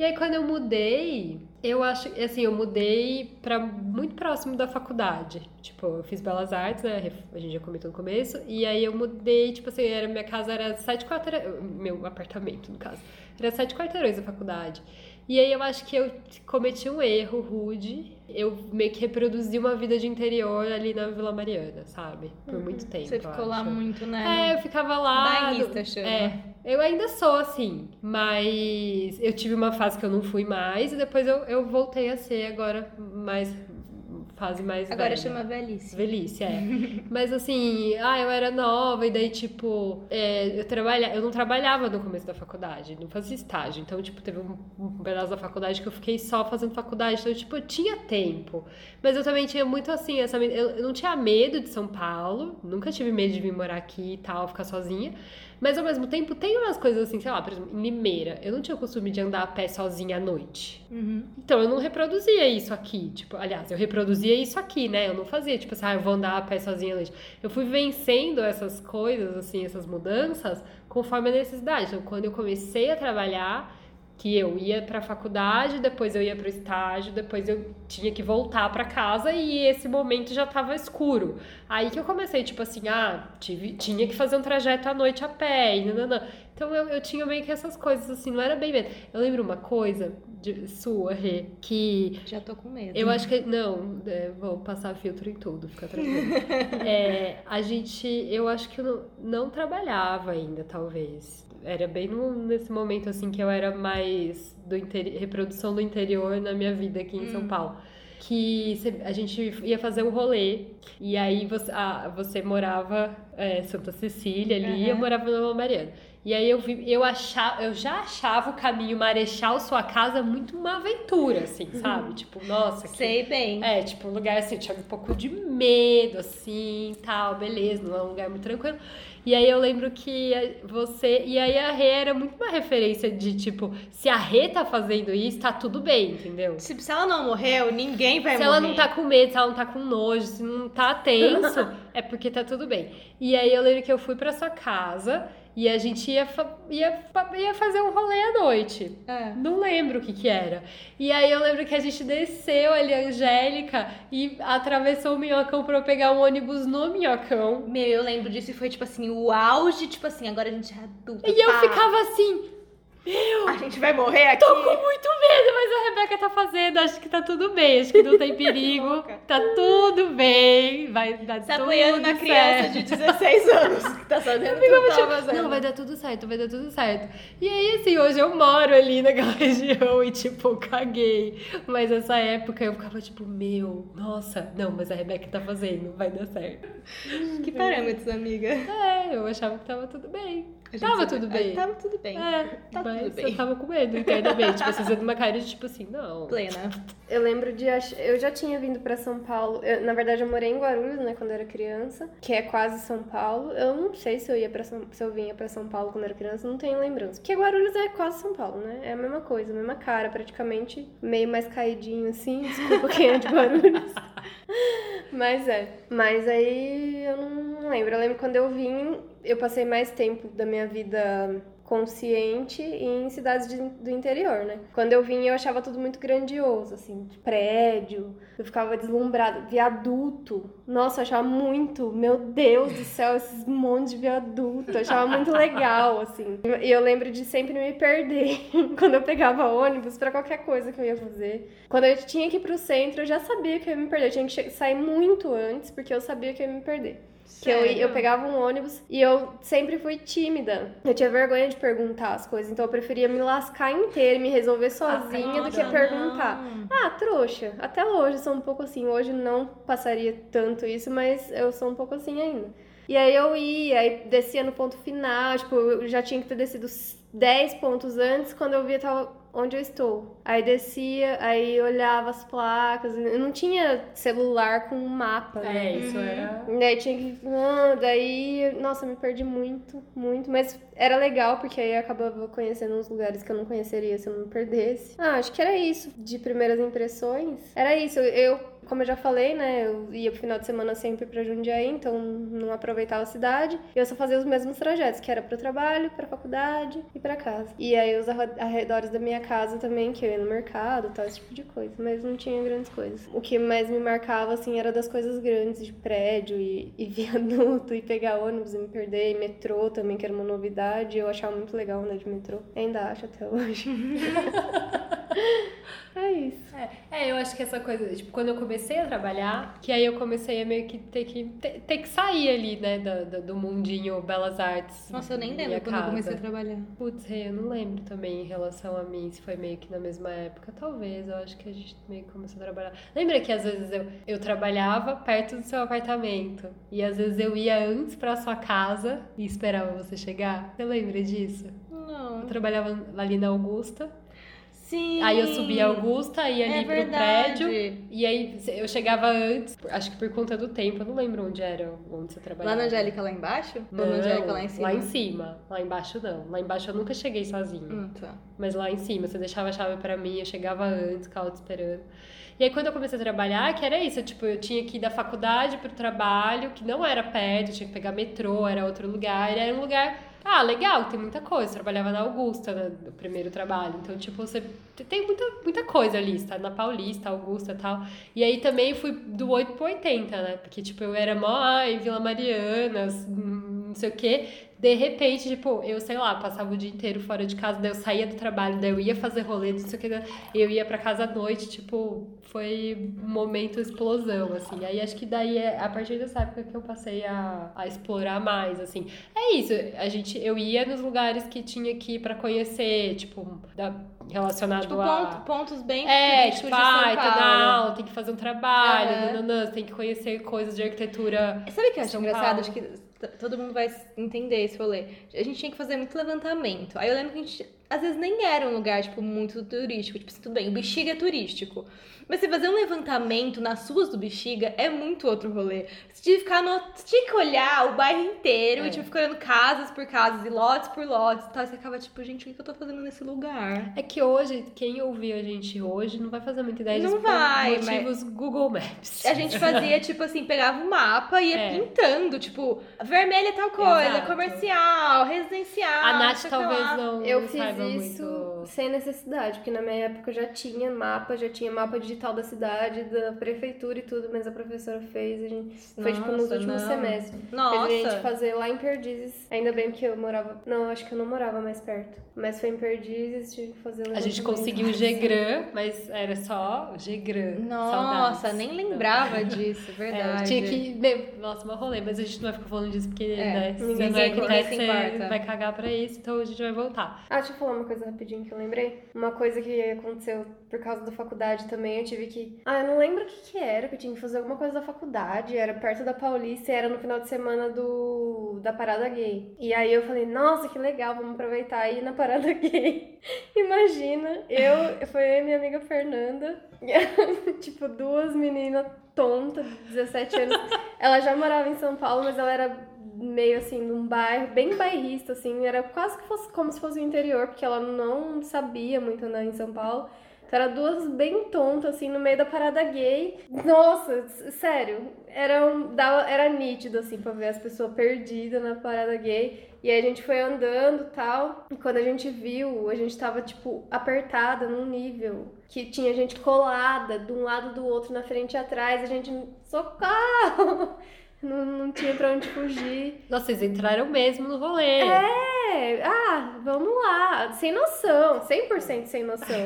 E aí, quando eu mudei, eu acho, assim, eu mudei pra muito próximo da faculdade. Tipo, eu fiz Belas Artes, né? A gente já comentou no começo. E aí eu mudei, tipo assim, era, minha casa era sete quarteirões. Meu apartamento, no caso. Era sete quarteirões da faculdade. E aí eu acho que eu cometi um erro rude. Eu meio que reproduzi uma vida de interior ali na Vila Mariana, sabe? Por muito tempo. Uhum. Você ficou lá muito, né? É, eu ficava lá. Bairrista, chama. É, eu ainda sou assim, mas eu tive uma fase que eu não fui mais e depois eu, eu voltei a ser agora mais fase mais Agora velha. chama velhice. Velhice, é. [laughs] Mas assim, ah, eu era nova e daí, tipo, é, eu, trabalha, eu não trabalhava no começo da faculdade, não fazia estágio. Então, tipo, teve um, um pedaço da faculdade que eu fiquei só fazendo faculdade. Então, tipo, eu tinha tempo. Mas eu também tinha muito assim, essa, eu, eu não tinha medo de São Paulo, nunca tive medo de vir morar aqui e tal, ficar sozinha. Mas ao mesmo tempo tem umas coisas assim, sei lá, por exemplo, em Limeira, eu não tinha o costume de andar a pé sozinha à noite. Uhum. Então eu não reproduzia isso aqui. Tipo, aliás, eu reproduzia isso aqui, né? Eu não fazia, tipo assim, ah, eu vou andar a pé sozinha à noite. Eu fui vencendo essas coisas, assim, essas mudanças, conforme a necessidade. Então, quando eu comecei a trabalhar, que eu ia pra faculdade, depois eu ia pro estágio, depois eu tinha que voltar pra casa e esse momento já tava escuro. Aí que eu comecei, tipo assim, ah, tive, tinha que fazer um trajeto à noite a pé, e nananã. Então eu, eu tinha meio que essas coisas, assim, não era bem medo. Eu lembro uma coisa de, sua, Rê, que Já tô com medo. eu acho que. Não, é, vou passar filtro em tudo, fica tranquilo. [laughs] É, a gente. Eu acho que eu não, não trabalhava ainda, talvez. Era bem no- nesse momento, assim, que eu era mais do reprodução do interior na minha vida aqui em São Paulo. Que a gente ia fazer um rolê, e aí você, ah, você morava é, Santa Cecília ali, e eu morava Nova Mariana. E aí eu, vi, eu, achava, eu já achava o caminho Marechal Sua Casa muito uma aventura, assim, sabe? Tipo, nossa, que Sei bem. é, tipo, um lugar assim, eu tinha um pouco de medo, assim, tal, beleza, não é um lugar muito tranquilo. E aí eu lembro que você. E aí a Rê era muito uma referência de, tipo, se a Rê tá fazendo isso, tá tudo bem, entendeu? Se, se ela não morreu, ninguém vai Se morrer. ela não tá com medo, se ela não tá com nojo, se não tá tenso, [laughs] é porque tá tudo bem. E aí eu lembro que eu fui pra sua casa e a gente ia, fa- ia, fa- ia fazer um rolê à noite. É. Não lembro o que que era. E aí eu lembro que a gente desceu ali, a Angélica, e atravessou o Minhocão pra eu pegar um ônibus no Minhocão. Meu, eu lembro disso e foi tipo assim, o auge, tipo assim, agora a gente é adulta. E eu pá. ficava assim, A gente vai morrer aqui. tô com muito medo, mas a Rebeca tá fazendo, acho que tá tudo bem, acho que não tem [laughs] perigo, tá tudo bem, vai dar Se tudo apoiando na criança certo. de 16 [laughs] anos que tá sabendo que tá fazendo. não, vai dar tudo certo, vai dar tudo certo. E aí, assim, hoje eu moro ali naquela [laughs] região e, tipo, caguei. Mas essa época eu ficava, tipo, meu, nossa, não, mas a Rebeca tá fazendo, vai dar certo. Que parâmetros, amiga? É, eu achava que tava tudo bem. Tava tudo bem. Tava tudo bem. É, Tá mas tudo bem. eu tava com medo internamente. Tipo, você fazendo uma cara de, tipo assim, não. Plena. Eu lembro de. ach- Eu já tinha vindo pra São Paulo. Eu- na verdade, eu morei em Guarulhos, né, quando eu era criança, que é quase São Paulo. Eu não sei se eu ia para São... se eu vinha pra São Paulo quando eu era criança, não tenho lembrança. Porque Guarulhos é quase São Paulo, né? É a mesma coisa, a mesma cara, praticamente meio mais caidinho assim. Desculpa quem é de Guarulhos. [laughs] [laughs] Mas é. Mas aí eu não lembro. Eu lembro quando eu vim, eu passei mais tempo da minha vida consciente em cidades de- do interior, né? Quando eu vim, eu achava tudo muito grandioso, assim, de prédio, eu ficava deslumbrada, viaduto. Nossa, eu achava muito, meu Deus do céu, esses montes de viaduto, eu achava muito legal, assim. E eu lembro de sempre me perder [laughs] quando eu pegava ônibus pra qualquer coisa que eu ia fazer. Quando eu tinha que ir pro centro, eu já sabia que eu ia me perder, eu tinha que sair muito antes, porque eu sabia que eu ia me perder. Que eu, eu Sério? pegava um ônibus e eu sempre fui tímida. Eu tinha vergonha de perguntar as coisas, então eu preferia me lascar inteira e me resolver sozinha do que perguntar. não. Ah, trouxa. Até hoje eu sou um pouco assim. Hoje não passaria tanto isso, mas eu sou um pouco assim ainda. E aí eu ia, aí descia no ponto final, tipo, eu já tinha que ter descido uns 10 pontos antes, quando eu via tava onde eu estou. Aí descia, aí olhava as placas, eu não tinha celular com mapa, né? É, isso Uhum. era. Daí tinha que. Ah, daí. Nossa, me perdi muito, muito. Mas era legal, porque aí eu acabava conhecendo uns lugares que eu não conheceria se eu não me perdesse. Ah, acho que era isso. De primeiras impressões. Era isso. Eu, como eu já falei, né? Eu ia pro final de semana sempre pra Jundiaí, então não aproveitava a cidade. Eu só fazia os mesmos trajetos, que era pro trabalho, pra faculdade e pra casa. E aí os arredores da minha casa também, que eu ia no mercado, tal, esse tipo de coisa. Mas não tinha grandes coisas. O que mais me marcava, assim, era das coisas grandes, de prédio e, e [laughs] viaduto, e pegar ônibus e me perder, e metrô também, que era uma novidade. Eu achava muito legal andar de metrô. Ainda acho até hoje. [laughs] é isso. É, eu acho que essa coisa, tipo, quando eu comecei a trabalhar, que aí eu comecei a meio que ter que, ter, ter que sair ali, né, do, do, do mundinho Belas Artes. Nossa, eu nem lembro quando eu casa. comecei a trabalhar. Putz, eu não lembro também em relação a mim, se foi meio que na mesma época. Talvez, eu acho que a gente meio que começou a trabalhar. Lembra que às vezes eu, eu trabalhava perto do seu apartamento e às vezes eu ia antes pra sua casa e esperava você chegar? Você lembra disso? Não. Eu trabalhava ali na Augusta, Sim. aí eu subia a Augusta, ia ali é pro verdade. prédio e aí eu chegava antes, acho que por conta do tempo, eu não lembro onde era, onde você Lá trabalhava. na Angélica lá embaixo? Não, Ou na Angélica lá em cima? Lá em cima. Lá embaixo não. Lá embaixo eu nunca cheguei sozinha. Hum, tá. Mas lá em cima, você deixava a chave pra mim, eu chegava antes, ficava te esperando. E aí quando eu comecei a trabalhar, que era isso, tipo, eu tinha que ir da faculdade pro trabalho, que não era perto, eu tinha que pegar metrô, era outro lugar, era um lugar, ah, legal, tem muita coisa. Trabalhava na Augusta, né, no primeiro trabalho. Então, tipo, você tem muita, muita coisa ali, está na Paulista, Augusta e tal. E aí também fui do 8 pro 80, né? Porque, tipo, eu era mó, em Vila Mariana, hum, não sei o quê. De repente, tipo, eu sei lá, passava o dia inteiro fora de casa, daí eu saía do trabalho, daí eu ia fazer rolê, não sei o que, eu ia pra casa à noite, tipo, foi um momento explosão, assim. Aí acho que daí é a partir dessa época que eu passei a, a explorar mais, assim. É isso, a gente, eu ia nos lugares que tinha que ir pra conhecer, tipo, da, relacionado Tipo, a. ponto- pontos bem É, tipo, ai, tá na aula, tem que fazer um trabalho, nananã, você tem que conhecer coisas de arquitetura. Sabe o que eu acho engraçado? Acho que todo mundo vai entender esse rolê. A gente tinha que fazer muito levantamento. Aí eu lembro que a gente, às vezes, nem era um lugar, tipo, muito turístico. Tipo assim, tudo bem, o Bexiga é turístico. Mas você fazer um levantamento nas ruas do Bexiga é muito outro rolê. Você tinha que ficar no... Você tinha que olhar o bairro inteiro É. e, tipo, ficar olhando casas por casas e lotes por lotes e tal. E você acaba, tipo, gente, o que que eu tô fazendo nesse lugar? É que hoje, quem ouvir a gente hoje não vai fazer muita ideia disso Não por vai, motivos Google Maps. A gente fazia, tipo assim, pegava o mapa e ia É. pintando, tipo, vermelha é tal coisa, Exato. comercial, residencial. A Nath que talvez lá. não, Eu não fiz isso muito. sem necessidade, porque na minha época eu já tinha mapa, já tinha mapa digital da cidade, da prefeitura e tudo, mas a professora fez, a gente foi tipo nos Nossa, últimos não. semestres. Nossa. Fez a gente fazer lá em Perdizes. Ainda bem que eu morava. Não, acho que eu não morava mais perto. Mas foi em Perdizes, tive que fazer A gente conseguiu o Gegran, mas era só Gegran. Nossa, Saudades. nem Não. lembrava disso, É, verdade. tinha que. meu, Nossa, uma rolê, mas a gente não vai ficar falando disso porque, É, né? Se ninguém não é Ninguém se você importa. vai cagar pra isso, então a gente vai voltar. Ah, eu falar uma coisa rapidinho que eu lembrei. Uma coisa que aconteceu por causa da faculdade também, eu tive que. Ah, eu não lembro o que, que era, que eu tinha que fazer alguma coisa da faculdade. Era perto da Paulista e era no final de semana do da parada gay. E aí eu falei, nossa, que legal, vamos aproveitar e ir na parada [laughs] gay. Imagina, eu, foi minha amiga Fernanda, [laughs] tipo, duas meninas tontas, de 17 anos. Ela já morava em São Paulo, mas ela era meio assim, num bairro, bem bairrista, assim, era quase que fosse como se fosse o interior, porque ela não sabia muito andar em São Paulo. Então, era duas bem tontas, assim, no meio da parada gay. Nossa, sério, era, um, dava, era nítido, assim, pra ver as pessoas perdidas na parada gay. E aí a gente foi andando tal. E quando a gente viu, a gente tava, tipo, apertada num nível que tinha gente colada de um lado do outro, na frente e atrás. A gente, socorro! Não, não tinha pra onde fugir. Nossa, vocês entraram mesmo no rolê. É, ah, vamos lá. Sem noção, 100% sem noção.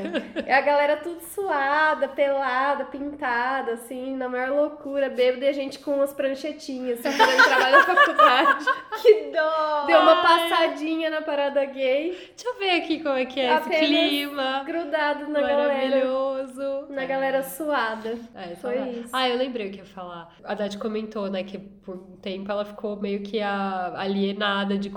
É [laughs] a galera tudo suada, pelada, pintada, assim, na maior loucura, bêbada e a gente com umas pranchetinhas, assim, fazendo trabalho na [laughs] faculdade. Que dó! Deu uma passadinha na parada gay, Deixa eu ver aqui como é que é Apenas esse clima. grudado na galera. Maravilhoso. Na É. galera suada. É, Foi isso. Ah, eu lembrei o que ia falar. A Dati comentou, né, que por um tempo ela ficou meio que alienada de,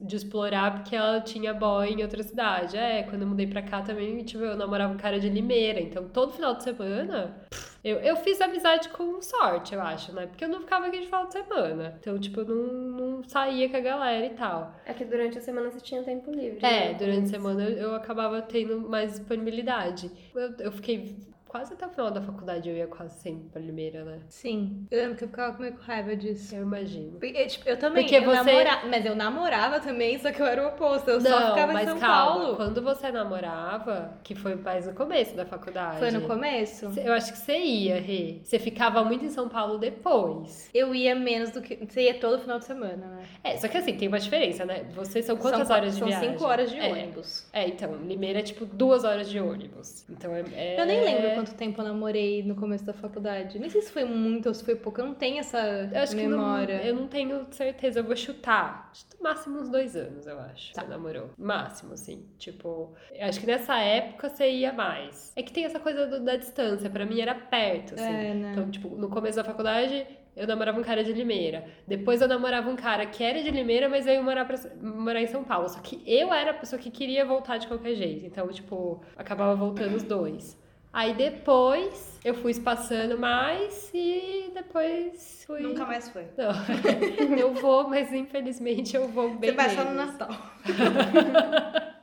de explorar porque ela tinha boy em outra cidade. É, quando eu mudei pra cá também, tipo, eu namorava um cara de Limeira. Então, todo final de semana, eu, eu fiz amizade com sorte, eu acho, né? Porque eu não ficava aqui de final de semana. Então, tipo, eu não, não saía com a galera e tal. É que durante a semana você tinha tempo livre. É, né? durante a semana eu, eu acabava tendo mais disponibilidade. Eu, eu fiquei quase até o final da faculdade, eu ia quase sempre pra Limeira, né? Sim. Eu lembro que eu ficava meio com raiva disso. Eu imagino. Porque, tipo, eu também, Porque eu você- namora- mas eu namorava também, só que eu era o oposto, eu só não, ficava mas em São calma, Paulo. quando você namorava, que foi mais no começo da faculdade. Foi no começo? Eu acho que você ia, Rê. Você ficava muito em São Paulo depois. Eu ia menos do que. Você ia todo final de semana, né? É, só que assim, tem uma diferença, né? Vocês são quantas são, horas de são viagem? cinco horas de É. ônibus. É, então, Limeira é tipo duas horas de ônibus. Então é. é- Eu nem lembro quanto tempo eu namorei no começo da faculdade. Nem sei se foi muito ou se foi pouco. Eu não tenho essa Eu acho memória. que não, eu não tenho certeza, eu vou chutar. Máximo uns dois anos, eu acho. Tá. Você namorou. Máximo, assim. Tipo, eu acho que nessa época você ia mais. É que tem essa coisa do- da distância, pra mim era perto, assim. É, né? Então, tipo, no começo da faculdade, eu namorava um cara de Limeira. Depois eu namorava um cara que era de Limeira, mas eu ia morar, pra, morar em São Paulo. Só que eu era a pessoa que queria voltar de qualquer jeito. Então, tipo, acabava voltando os dois. Aí depois eu fui espaçando mais e depois fui. Nunca mais foi. [laughs] Não, [laughs] eu vou, mas infelizmente eu vou bem. Você vai só no. Natal. [laughs]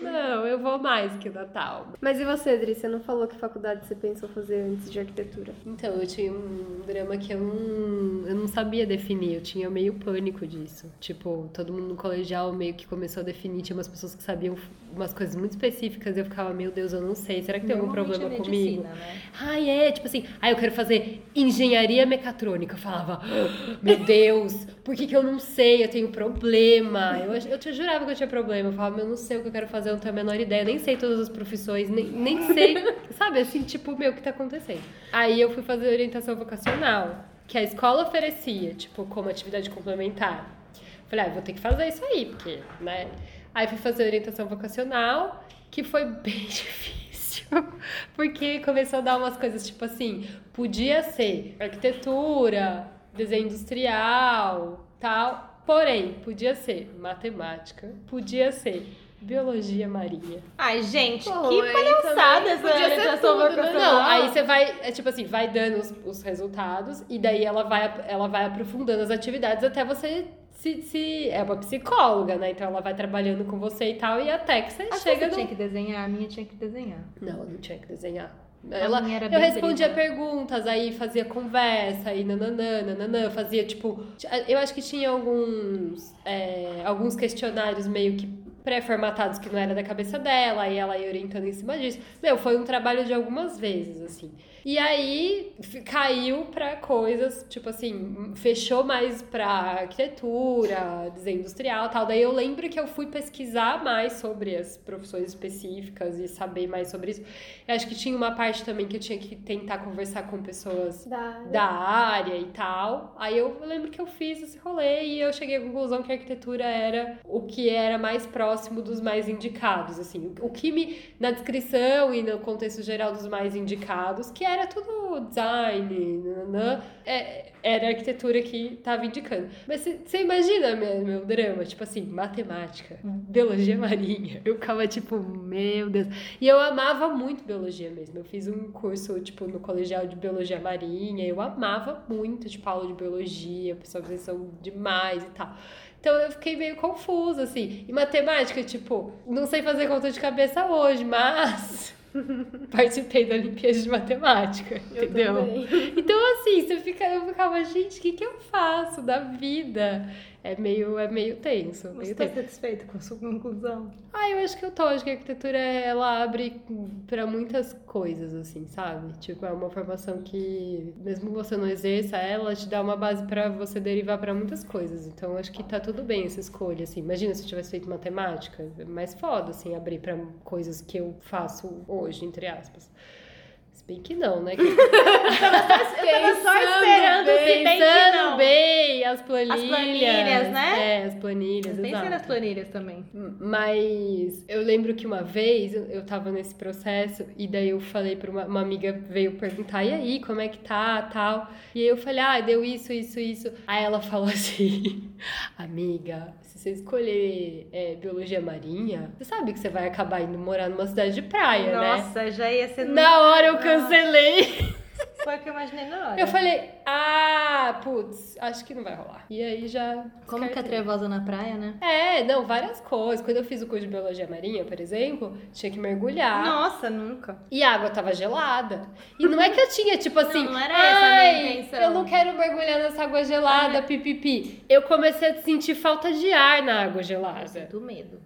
Não, eu vou mais que o Natal. Mas e você, Adri? Você não falou que faculdade você pensou fazer antes de arquitetura? Então, eu tinha um drama que eu não, eu não sabia definir, eu tinha meio pânico disso. Tipo, todo mundo no colegial meio que começou a definir, tinha umas pessoas que sabiam umas coisas muito específicas e eu ficava, meu Deus, eu não sei, será que tem algum problema é comigo? medicina, né? Ai, é, tipo assim, ah, eu quero fazer engenharia mecatrônica. Eu falava, "Ah, meu Deus, por que, que eu não sei? Eu tenho problema. Eu, eu te jurava que eu tinha problema. Eu falava, eu não sei o que eu quero fazer, eu não tenho a menor ideia, nem sei todas as profissões, nem, nem sei, [laughs] sabe, assim, tipo, meu, o que tá acontecendo? Aí eu fui fazer orientação vocacional, que a escola oferecia, tipo, como atividade complementar. Falei, ah, vou ter que fazer isso aí, porque, né? Aí fui fazer orientação vocacional, que foi [laughs] bem difícil. Porque começou a dar umas coisas tipo assim, podia ser arquitetura, desenho industrial, tal. Porém, podia ser matemática, podia ser biologia marinha. Ai, gente, Pô, que palhaçada essa podia ser orientação tudo, né? vocacional. Não, aí você vai, é tipo assim, vai dando os, os resultados e daí ela vai, ela vai aprofundando as atividades até você se, se. É uma psicóloga, né? Então ela vai trabalhando com você e tal, e até que você A chega você no. tinha que desenhar, a minha tinha que desenhar. Não, eu não tinha que desenhar. Ela, eu respondia perguntas, aí fazia conversa, aí nananã, nananã, fazia tipo. Eu acho que tinha alguns, é, alguns questionários meio que pré-formatados que não era da cabeça dela, aí ela ia orientando em cima disso. Meu, foi um trabalho de algumas vezes, assim. E aí caiu pra coisas, tipo assim, fechou mais pra arquitetura, desenho industrial e tal. Daí eu lembro que eu fui pesquisar mais sobre as profissões específicas e saber mais sobre isso. Eu acho que tinha uma parte também que eu tinha que tentar conversar com pessoas Da... da área e tal. Aí eu lembro que eu fiz esse rolê e eu cheguei à conclusão que a arquitetura era o que era mais próximo dos mais indicados, assim. O que me na descrição e no contexto geral dos mais indicados, que era tudo design, nananã, é- era a arquitetura que tava indicando. Mas você imagina meu, meu drama? Tipo assim, matemática, biologia marinha. Eu ficava tipo, meu Deus. E eu amava muito biologia mesmo. Eu fiz um curso, tipo, no colegial de biologia marinha. Eu amava muito, tipo, aula de biologia, prestava atenção demais e tal. Então eu fiquei meio confusa, assim. E matemática, tipo, não sei fazer conta de cabeça hoje, mas [laughs] participei da Olimpíada de Matemática, Eu entendeu? também. Então, assim, você fica, eu ficava, gente, o que, que eu faço da vida? É meio, é meio tenso. Você Meio tá tenso. satisfeita com a sua conclusão? Ah, eu acho que eu tô. Acho que a arquitetura, ela abre pra muitas coisas, assim, sabe? Tipo, é uma formação que, mesmo você não exerça ela, te dá uma base pra você derivar pra muitas coisas. Então, acho que tá tudo bem essa escolha, assim. Imagina se eu tivesse feito matemática. É mais foda, assim, abrir pra coisas que eu faço hoje, entre aspas. Bem que não, né? [laughs] tava só esperando bem que não. bem, as planilhas. planilhas, né? É, as planilhas, Pensei exato. nas planilhas também. Mas eu lembro que uma vez eu- eu tava nesse processo e daí eu falei pra uma, uma amiga veio perguntar, e aí, como é que tá, tal. E aí eu falei, ah, deu isso, isso, isso. Aí ela falou [laughs] assim, amiga, se você escolher é, biologia marinha, você sabe que você vai acabar indo morar numa cidade de praia, né? Nossa, já ia ser... Na hora eu Nossa. cancelei. Foi o que eu imaginei na hora. Eu falei, ah, putz, acho que não vai rolar. E aí já. Como que é trevosa na praia, né? É, não, várias coisas. Quando eu fiz o curso de biologia marinha, por exemplo, tinha que mergulhar. Nossa, nunca. E a água tava gelada. E não é que eu tinha, tipo assim, não era essa a minha "Ai, intenção." eu não quero mergulhar nessa água gelada, pipipi. Eu comecei a sentir falta de ar na água gelada. sinto medo.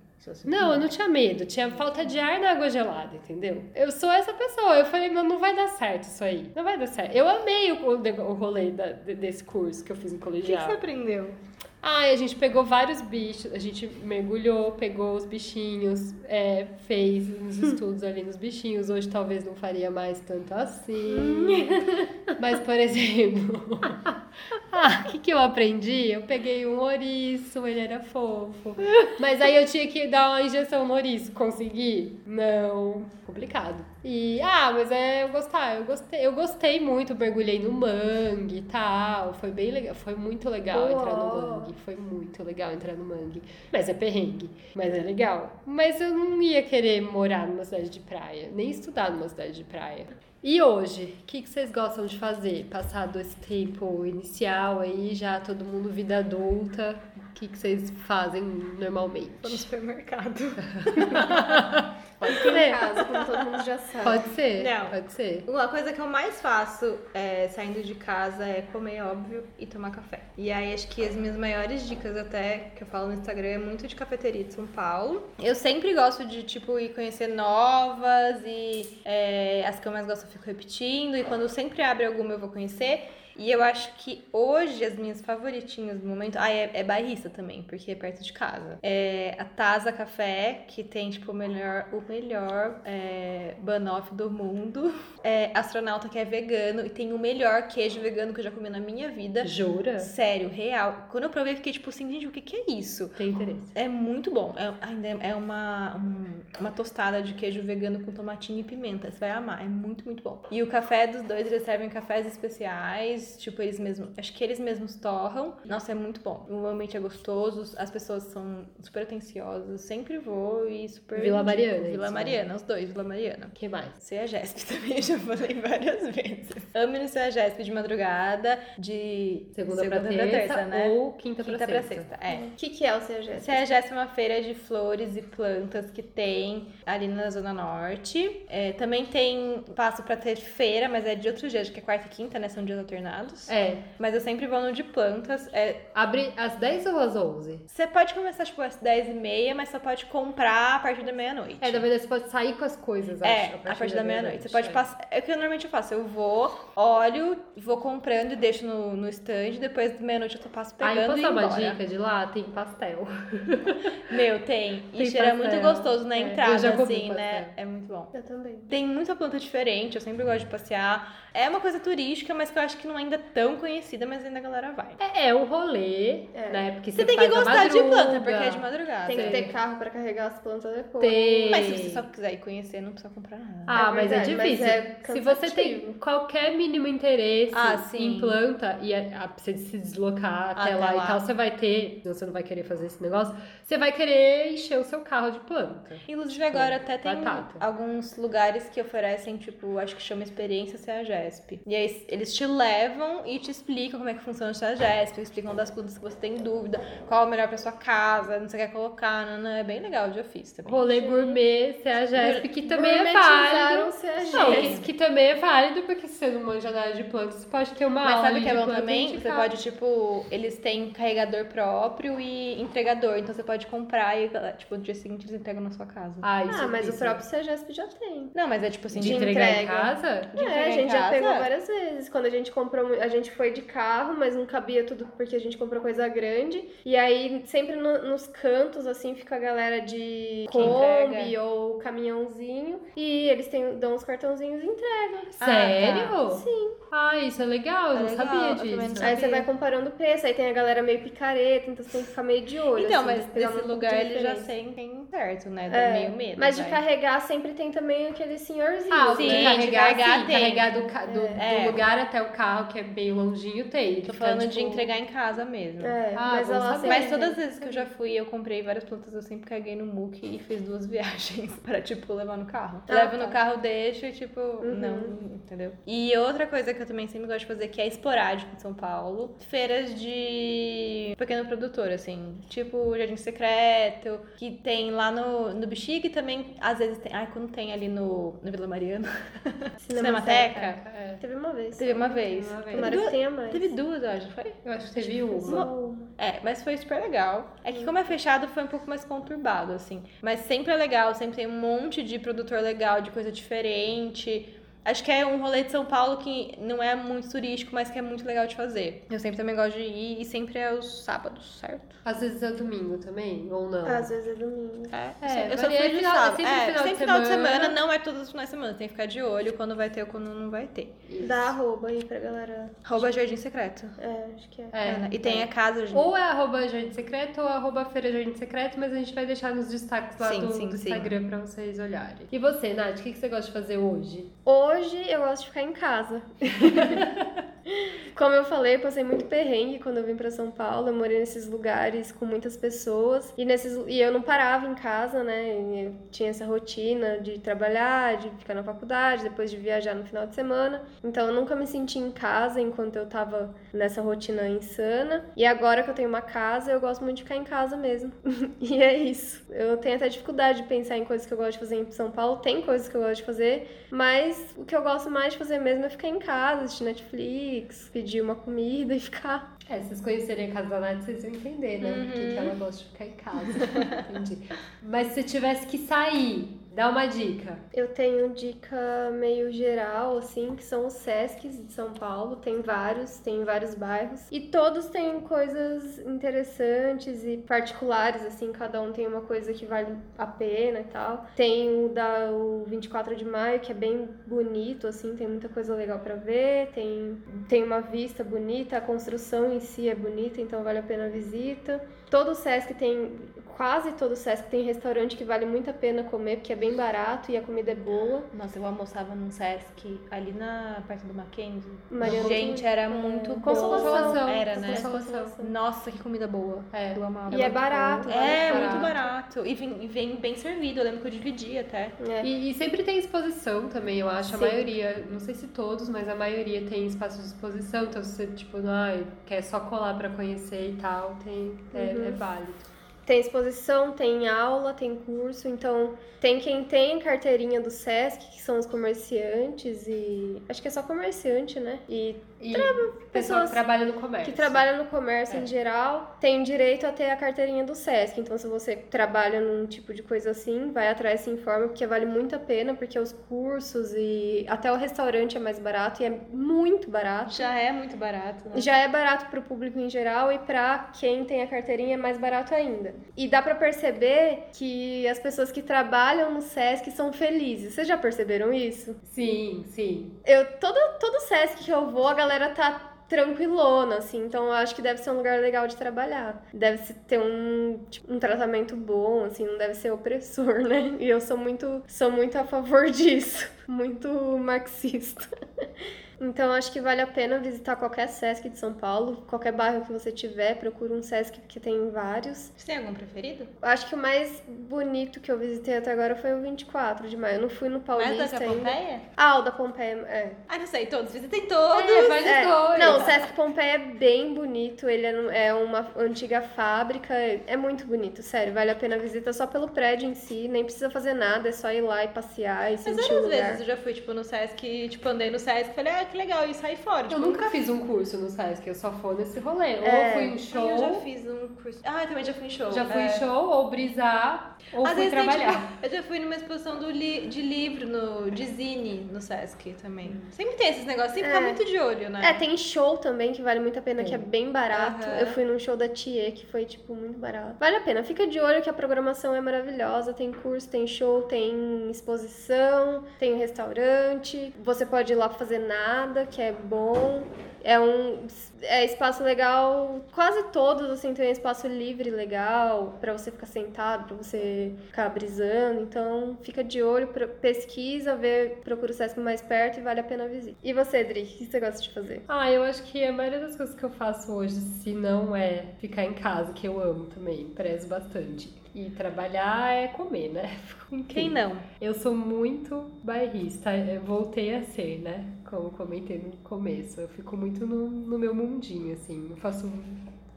Não, eu não tinha medo, tinha falta de ar na água gelada, entendeu? Eu sou essa pessoa. Eu falei, meu, não vai dar certo isso aí. Não vai dar certo. Eu amei o, o, rolê da- de- desse curso que eu fiz no O que, que colegial. você aprendeu? Ai, a gente pegou vários bichos, a gente mergulhou, pegou os bichinhos, é, fez uns [laughs] estudos ali nos bichinhos. Hoje talvez não faria mais tanto assim. [laughs] Mas, por exemplo, [laughs] ah, o que, que eu aprendi? Eu peguei um ouriço, ele era fofo. Mas aí eu tinha que dar uma injeção no ouriço. Consegui? Não. Complicado. E, ah, mas é, eu gostar, eu gostei, eu gostei muito, mergulhei no mangue e tal. Foi bem legal, foi muito legal entrar no mangue. Foi muito legal entrar no mangue. Mas é perrengue, mas é legal. Mas eu não ia querer morar numa cidade de praia, nem estudar numa cidade de praia. E hoje, o que, que vocês gostam de fazer? Passado esse tempo inicial aí, já todo mundo vida adulta, o que, que vocês fazem normalmente? Tô no supermercado. [laughs] Pode Em ser. casa, como todo mundo já sabe. Pode ser, Não. pode ser. Uma coisa que eu mais faço é, saindo de casa é comer, óbvio, e tomar café. E aí acho que as minhas maiores dicas até que eu falo no Instagram é muito de cafeteria de São Paulo. Eu sempre gosto de, tipo, ir conhecer novas e é, as que eu mais gosto eu fico repetindo. E quando sempre abre alguma eu vou conhecer. E eu acho que hoje as minhas favoritinhas do momento. Ah, é, é bairrista também, porque é perto de casa. É a Taza Café, que tem, tipo, o melhor, o melhor é, banoffee do mundo. É Astronauta, que é vegano, e tem o melhor queijo vegano que eu já comi na minha vida. Jura? Sério, real. Quando eu provei, eu fiquei tipo assim, gente, o que, que é isso? Tem interesse. É muito bom. É, ainda é uma, um- uma tostada de queijo vegano com tomatinho e pimenta. Você vai amar. É muito, muito bom. E o café dos dois, eles servem cafés especiais. Tipo, eles mesmos. Acho que eles mesmos torram. Nossa, é muito bom. O ambiente é gostoso. As pessoas são super atenciosas. Sempre vou e super. Vila. Mariana, Vila isso, né? Mariana, os dois, Vila Mariana. O que mais? CEAGESP [laughs] também, já falei várias vezes. Amo no CEAGESP de madrugada, de Segunda, pra terça, né? ou quinta, Quinta pra pra sexta. sexta, é. O que, que é o CEGES? CEAGESP é uma feira de flores e plantas que tem ali na Zona Norte. É, também tem passo pra ter feira, mas é de outros dias, acho que é quarta e quinta, né? São dias alternados. É, Mas eu sempre vou no de plantas. É, abre às 10 ou às 11? você pode começar, tipo, às 10h30, mas só pode comprar a partir da meia-noite. É, na verdade você pode sair com as coisas, É, acho. a partir da meia-noite. Você pode é. passar. É o que eu normalmente eu faço. Eu vou, olho, vou comprando e deixo no, no stand. Depois da meia-noite eu passo Ah, eu pegando posso e dar uma embora. dica de lá? Tem pastel. [laughs] Meu, tem. [laughs] E Tem cheira pastel. muito gostoso na É, entrada, eu já comi assim, né? pastel. É muito bom. Eu também. Tem muita planta diferente, eu sempre gosto de passear. É uma coisa turística, mas que eu acho que não é ainda tão conhecida, mas ainda a galera vai. É, é um rolê, É. né? Porque Você você tem que gostar de planta, porque é de madrugada. Tem que ter carro pra carregar as plantas depois. Tem. Mas se você só quiser ir conhecer, não precisa comprar nada. Ah, É mas é verdade, mas difícil. é Se você tem qualquer mínimo interesse Ah, sim. em planta e é- precisa se deslocar até, Até lá, lá. e tal, você vai ter, você não vai querer fazer esse negócio, você vai querer encher o seu carro de planta. Inclusive agora até tem batata. alguns lugares que oferecem, tipo, acho que chama Experiência CEAGESP. E aí eles te levam e te explicam como é que funciona o CEAGESP, explicam das plantas que você tem dúvida, qual é o melhor pra sua casa, não sei o que quer colocar, não, não, é bem legal, eu já fiz também. Rolê gourmet, CEAGESP, que também é válido. CEAGESP. Não, que, que também é válido, porque se você não manja nada de planta, você pode ter uma Mas aula sabe o que é bom também? Você casa. pode, tipo, eles têm carregador próprio e entregador. Então você pode comprar e, tipo, no dia seguinte eles entregam na sua casa. Ah, isso Ah, mas o isso. próprio CEGESP já tem. Não, mas é tipo assim, De de entregar em entrega. casa? De é, entregar a em gente já casa? Pegou várias vezes. Quando a gente comprou, a gente foi de carro, mas não cabia tudo porque a gente comprou coisa grande. E aí, sempre no- nos cantos, assim, fica a galera de Kombi ou caminhãozinho. E eles têm, dão os cartãozinhos e entregam. Sério? Sim. Ah, isso é legal, eu É não legal, sabia também não disso. sabia. Aí você vai comparando o preço, aí tem a galera meio picareta, então você tem que ficar meio de olho. Então, assim, mas uma lugar ele já diferença. tem, tem certo, né? Dá É, meio medo. Mas de vai. carregar sempre tem também aquele senhorzinho. Ah, o Sim, de né? de carregar, carregar sim, tem. carregar do, do, É. do lugar até o carro, que é bem longinho, tem. Tô falando de tipo, entregar em casa mesmo. É, Ah, mas ela saber. sempre Mas todas as vezes que eu já fui, eu comprei várias plantas, eu sempre carreguei no muque e fiz duas [laughs] viagens pra, tipo, levar no carro. Ah, Levo tá. no carro, deixo e, tipo, não, entendeu? E outra coisa que eu também sempre gosto de fazer, que é esporádico em São Paulo, feiras de pequeno produtor, assim, tipo Jardim Secreto, que tem lá no, no Bexiga e também, às vezes tem, ai, quando tem ali no, no Vila Mariana, [laughs] [laughs] Cinemateca, É, Teve uma vez. teve uma vez. uma vez. Teve Tomara que duas, tenha mais. teve duas, eu acho, foi? eu acho que teve uma. Só- É, mas foi super legal. É que como é fechado, foi um pouco mais conturbado, assim. Mas sempre é legal, sempre tem um monte de produtor legal, de coisa diferente. Acho que é um rolê de São Paulo que não é muito turístico, mas que é muito legal de fazer. Eu sempre também gosto de ir e sempre é os sábados, certo? Às vezes é domingo também, ou não? Às vezes é domingo. É, É, eu só fui de final- sábado. sempre é, final de sempre final de semana. não é todos os finais de semana. Tem que ficar de olho quando vai ter ou quando não vai ter. Dá arroba aí pra galera. Rouba Jardim Secreto. É, acho que é. É, né? E tem a casa, gente. Ou é arroba Jardim Secreto ou arroba Feira Jardim Secreto, mas a gente vai deixar nos destaques lá Sim, do, sim, do sim. Instagram pra vocês olharem. E você, Nath, o que, que você gosta de fazer hoje? Hoje eu gosto de ficar em casa. [laughs] Como eu falei, eu passei muito perrengue quando eu vim pra São Paulo. Eu morei nesses lugares com muitas pessoas e nesses e eu não parava em casa, né? Eu tinha essa rotina de trabalhar, de ficar na faculdade, depois de viajar no final de semana. Então eu nunca me senti em casa enquanto eu tava nessa rotina insana. E agora que eu tenho uma casa, eu gosto muito de ficar em casa mesmo. [laughs] e é isso. Eu tenho até dificuldade de pensar em coisas que eu gosto de fazer em São Paulo. Tem coisas que eu gosto de fazer, mas o que eu gosto mais de fazer mesmo é ficar em casa, assistir Netflix, pedir uma comida e ficar. É, se vocês conhecerem a casa da Nath, vocês vão entender, né? Por que que ela gosta de ficar em casa. [laughs] Entendi. Mas se você tivesse que sair, dá uma dica. Eu tenho dica meio geral, assim, que são os Sescs de São Paulo. Tem vários, tem em vários bairros. E todos têm coisas interessantes e particulares, assim, cada um tem uma coisa que vale a pena e tal. Tem o da o 24 de maio, que é bem bonito, assim, tem muita coisa legal pra ver. Tem, tem uma vista bonita, a construção em si é bonita, então vale a pena a visita. Todo o Sesc tem, quase todo o Sesc tem restaurante que vale muito a pena comer, porque é bem barato e a comida é boa. Nossa, eu almoçava num Sesc ali na parte do Mackenzie. Mariana Gente, era muito bom. Consolação. Era, né? Consolação. Nossa, que comida boa. É. Eu amava. E é Muito barato, vale É, muito muito barato. E vem, vem bem servido. Eu lembro que eu dividi até. É. E, e sempre tem exposição também, eu acho. A Sim. maioria, não sei se todos, mas a maioria tem espaço de exposição. Então, se você, tipo, não, quer só colar pra conhecer e tal, tem, é, Uhum. é válido. Tem exposição, tem aula, tem curso, então tem quem tem carteirinha do SESC, que são os comerciantes, e acho que é só comerciante, né? E E pessoas que trabalha no comércio. que trabalham no comércio É. em geral tem direito a ter a carteirinha do SESC. Então, se você trabalha num tipo de coisa assim, vai atrás, se informa, porque vale muito a pena, porque os cursos e até o restaurante é mais barato e é muito barato. Já é muito barato, né? Já é barato para o público em geral e para quem tem a carteirinha é mais barato ainda. E dá para perceber que as pessoas que trabalham no SESC são felizes. Vocês já perceberam isso? Sim, sim. Eu todo todo SESC que eu vou, a galera tá tranquilona, assim, então eu acho que deve ser um lugar legal de trabalhar. Deve ter um, tipo, um tratamento bom, assim, não deve ser opressor, né? E eu sou muito, sou muito a favor [laughs] disso, muito marxista. Então acho que vale a pena visitar qualquer SESC de São Paulo, qualquer bairro que você tiver, procura um SESC que tem vários. Você tem algum preferido? Acho que o mais bonito que eu visitei até agora foi o 24 de maio. Eu não fui no Paulista da que a ainda. Pompeia? Ah, o da Pompeia, é. Ah, não sei, todos. Visitem todos. É, É, não, o Sesc Pompeia é bem bonito, ele é, é uma antiga fábrica, é muito bonito, sério, vale a pena a visita só pelo prédio em si, nem precisa fazer nada, é só ir lá e passear e Mas sentir várias vezes eu já fui, tipo, no Sesc, tipo, andei no Sesc e falei, ah, que legal, e saí fora. Eu Tipo, nunca fiz um curso no Sesc, eu só fui nesse rolê. Ou É. fui em Ai, show, Eu já fiz um curso. Ah, eu também já fui em show. já fui É. em show, ou brisar, ou Às fui vezes tem, trabalhar. tipo, [laughs] eu já fui numa exposição do li- de livro, no, de zine, no Sesc também. Sempre tem esses negócios, sempre É. fica muito de olho, né? É, tem show também que vale muito a pena, que é bem barato. Aham. Eu fui num show da Thier que foi, tipo, muito barato. Vale a pena, fica de olho que a programação é maravilhosa. Tem curso, tem show, tem exposição, tem um restaurante. Você pode ir lá pra fazer nada, que é bom. É um é espaço legal, quase todos assim tem um espaço livre legal pra você ficar sentado, pra você ficar brisando. Então, fica de olho, pesquisa, vê, procura o Sesc mais perto e vale a pena a visita. E você, Dri, o que você gosta de fazer? Ah, eu acho que a maioria das coisas que eu faço hoje, se não é ficar em casa, que eu amo também, prezo bastante. E trabalhar é comer, né? [laughs] Enfim. Quem não? Eu sou muito bairrista, eu voltei a ser, né? Como comentei no começo. Eu fico muito no, no meu mundinho, assim. Eu faço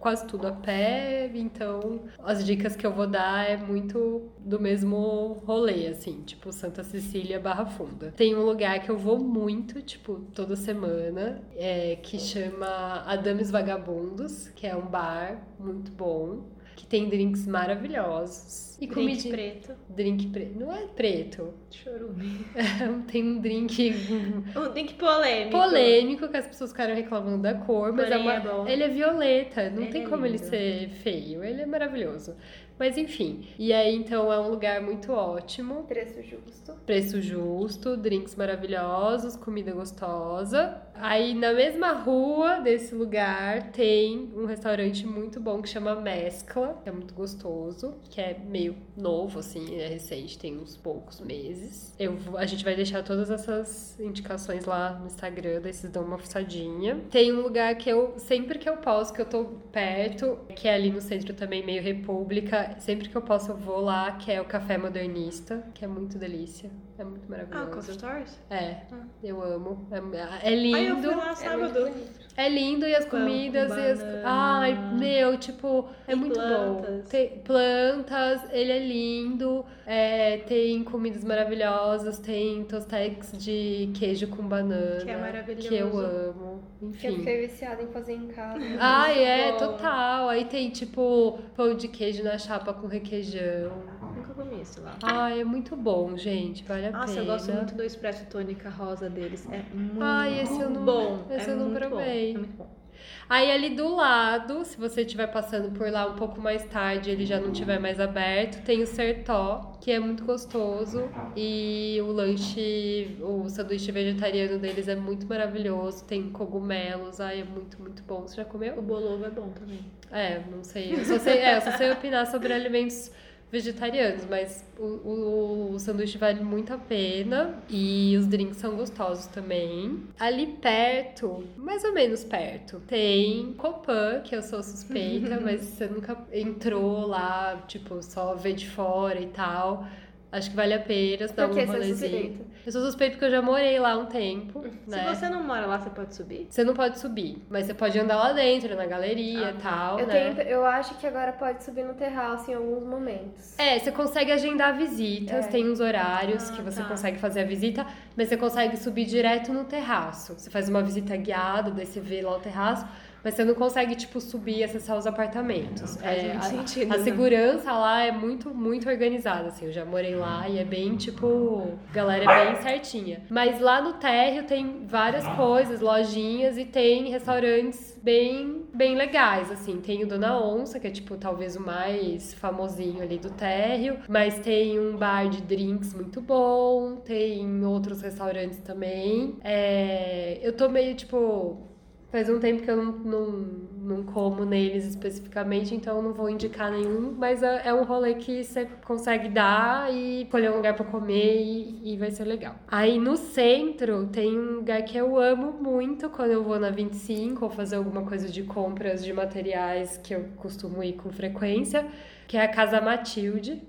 quase tudo a pé, então as dicas que eu vou dar é muito do mesmo rolê, assim, tipo Santa Cecília Barra Funda. Tem um lugar que eu vou muito, tipo, toda semana, é, que chama Adames Vagabundos, que é um bar muito bom, que tem drinks maravilhosos. E Drink comidinha. preto. Drink preto. Não é preto. Chorume. [laughs] Tem um drink [laughs] Um drink polêmico. polêmico que as pessoas ficaram reclamando da cor, mas é uma... é bom. ele é violeta. Não Ele tem é como ele lindo. ser feio. Ele é maravilhoso. Mas enfim. E aí, então, é um lugar muito ótimo. Preço justo. Preço justo, drinks maravilhosos, comida gostosa. Aí na mesma rua desse lugar tem um restaurante muito bom que chama Mescla, que é muito gostoso, que é meio novo, assim, é recente, tem uns poucos meses. Eu, a gente vai deixar todas essas indicações lá no Instagram, daí vocês dão uma fuçadinha. Tem um lugar que eu, sempre que eu posso, que eu tô perto, que é ali no centro também, meio república, sempre que eu posso eu vou lá, que é o Café Modernista, que é muito delícia. É muito Ah, maravilhoso. Coffee Stores? É, Ah. eu amo. É, é Aí eu lindo. fui lá É É lindo e as Com- comidas com e as. banana. Ai, meu, tipo, é E muito bom. plantas. Tem plantas, ele é lindo, é, tem comidas maravilhosas, tem tostex de queijo com banana. Que é maravilhoso. Que eu amo. Que eu Enfim. fiquei viciada em fazer em casa. Ai, é, Bom. total. Aí tem, tipo, pão de queijo na chapa com requeijão. Nunca comi isso lá. Ai, é muito bom, gente. Vale a Nossa, pena. eu gosto muito do expresso tônica rosa deles. É muito Ai, esse eu não- bom. esse é eu não provei. Bom. É muito bom. Aí ali do lado, se você estiver passando por lá um pouco mais tarde, ele já não estiver mais aberto, tem o Sertó, que é muito gostoso e o lanche, o sanduíche vegetariano deles é muito maravilhoso, tem cogumelos, ai é muito, muito bom. Você já comeu? O bolovo é bom também. É, não sei. Eu só sei, é, eu só sei opinar sobre alimentos vegetarianos, mas o, o, o sanduíche vale muito a pena e os drinks são gostosos também. Ali perto, mais ou menos perto, tem Copan, que eu sou suspeita, [laughs] mas você nunca entrou lá, tipo, só ver de fora e tal. Acho que vale a pena dar um é rolezinho. Eu sou suspeita porque eu já morei lá um tempo, né? Se você não mora lá, você pode subir? Você não pode subir, mas você pode andar lá dentro, na galeria Ah, e tal, Eu, né? tenho, eu acho que agora pode subir no terraço em alguns momentos. É, você consegue agendar visitas, É. tem uns horários Ah, que você tá. consegue fazer a visita. mas você consegue subir direto no terraço. Você faz uma visita guiada, daí você vê lá o terraço, mas você não consegue, tipo, subir e acessar os apartamentos. faz É, a, sentido, a né? segurança lá é muito, muito organizada, assim. Eu já morei lá e é bem, tipo, galera é bem certinha. Mas lá no térreo tem várias coisas, lojinhas e tem restaurantes bem, bem legais, assim. Tem o Dona Onça, que é, tipo, talvez o mais famosinho ali do térreo. Mas tem um bar de drinks muito bom, tem outros restaurantes também. É, eu tô meio, tipo... Faz um tempo que eu não, não, não como neles especificamente, então eu não vou indicar nenhum, mas é, é um rolê que você consegue dar e escolher um lugar pra comer e, e vai ser legal. Aí no centro tem um lugar que eu amo muito quando eu vou na 25 ou fazer alguma coisa de compras de materiais que eu costumo ir com frequência, que é a Casa Matilde,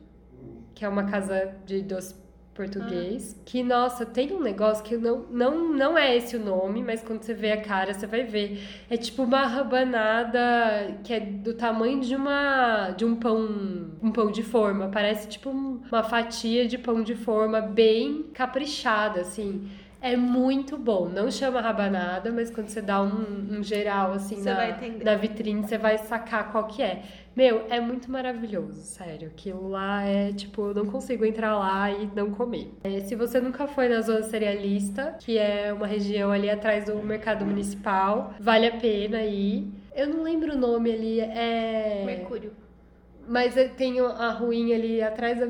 que é uma casa de doce português. Que, nossa, tem um negócio que não, não, não é esse o nome, mas quando você vê a cara, você vai ver. É tipo uma rabanada que é do tamanho de uma de um pão, um pão de forma. Parece tipo um- uma fatia de pão de forma bem caprichada, assim. É muito bom. Não chama rabanada, mas quando você dá um, um geral, assim, Você na, na vitrine, você vai sacar qual que é. Meu, é muito maravilhoso, sério. Aquilo lá é tipo, eu não consigo entrar lá e não comer. É, se você nunca foi na Zona Cerealista, que é uma região ali atrás do Mercado Municipal, vale a pena ir. Eu não lembro o nome ali, é. Mercúrio. Mas é- tem a ruinha ali atrás da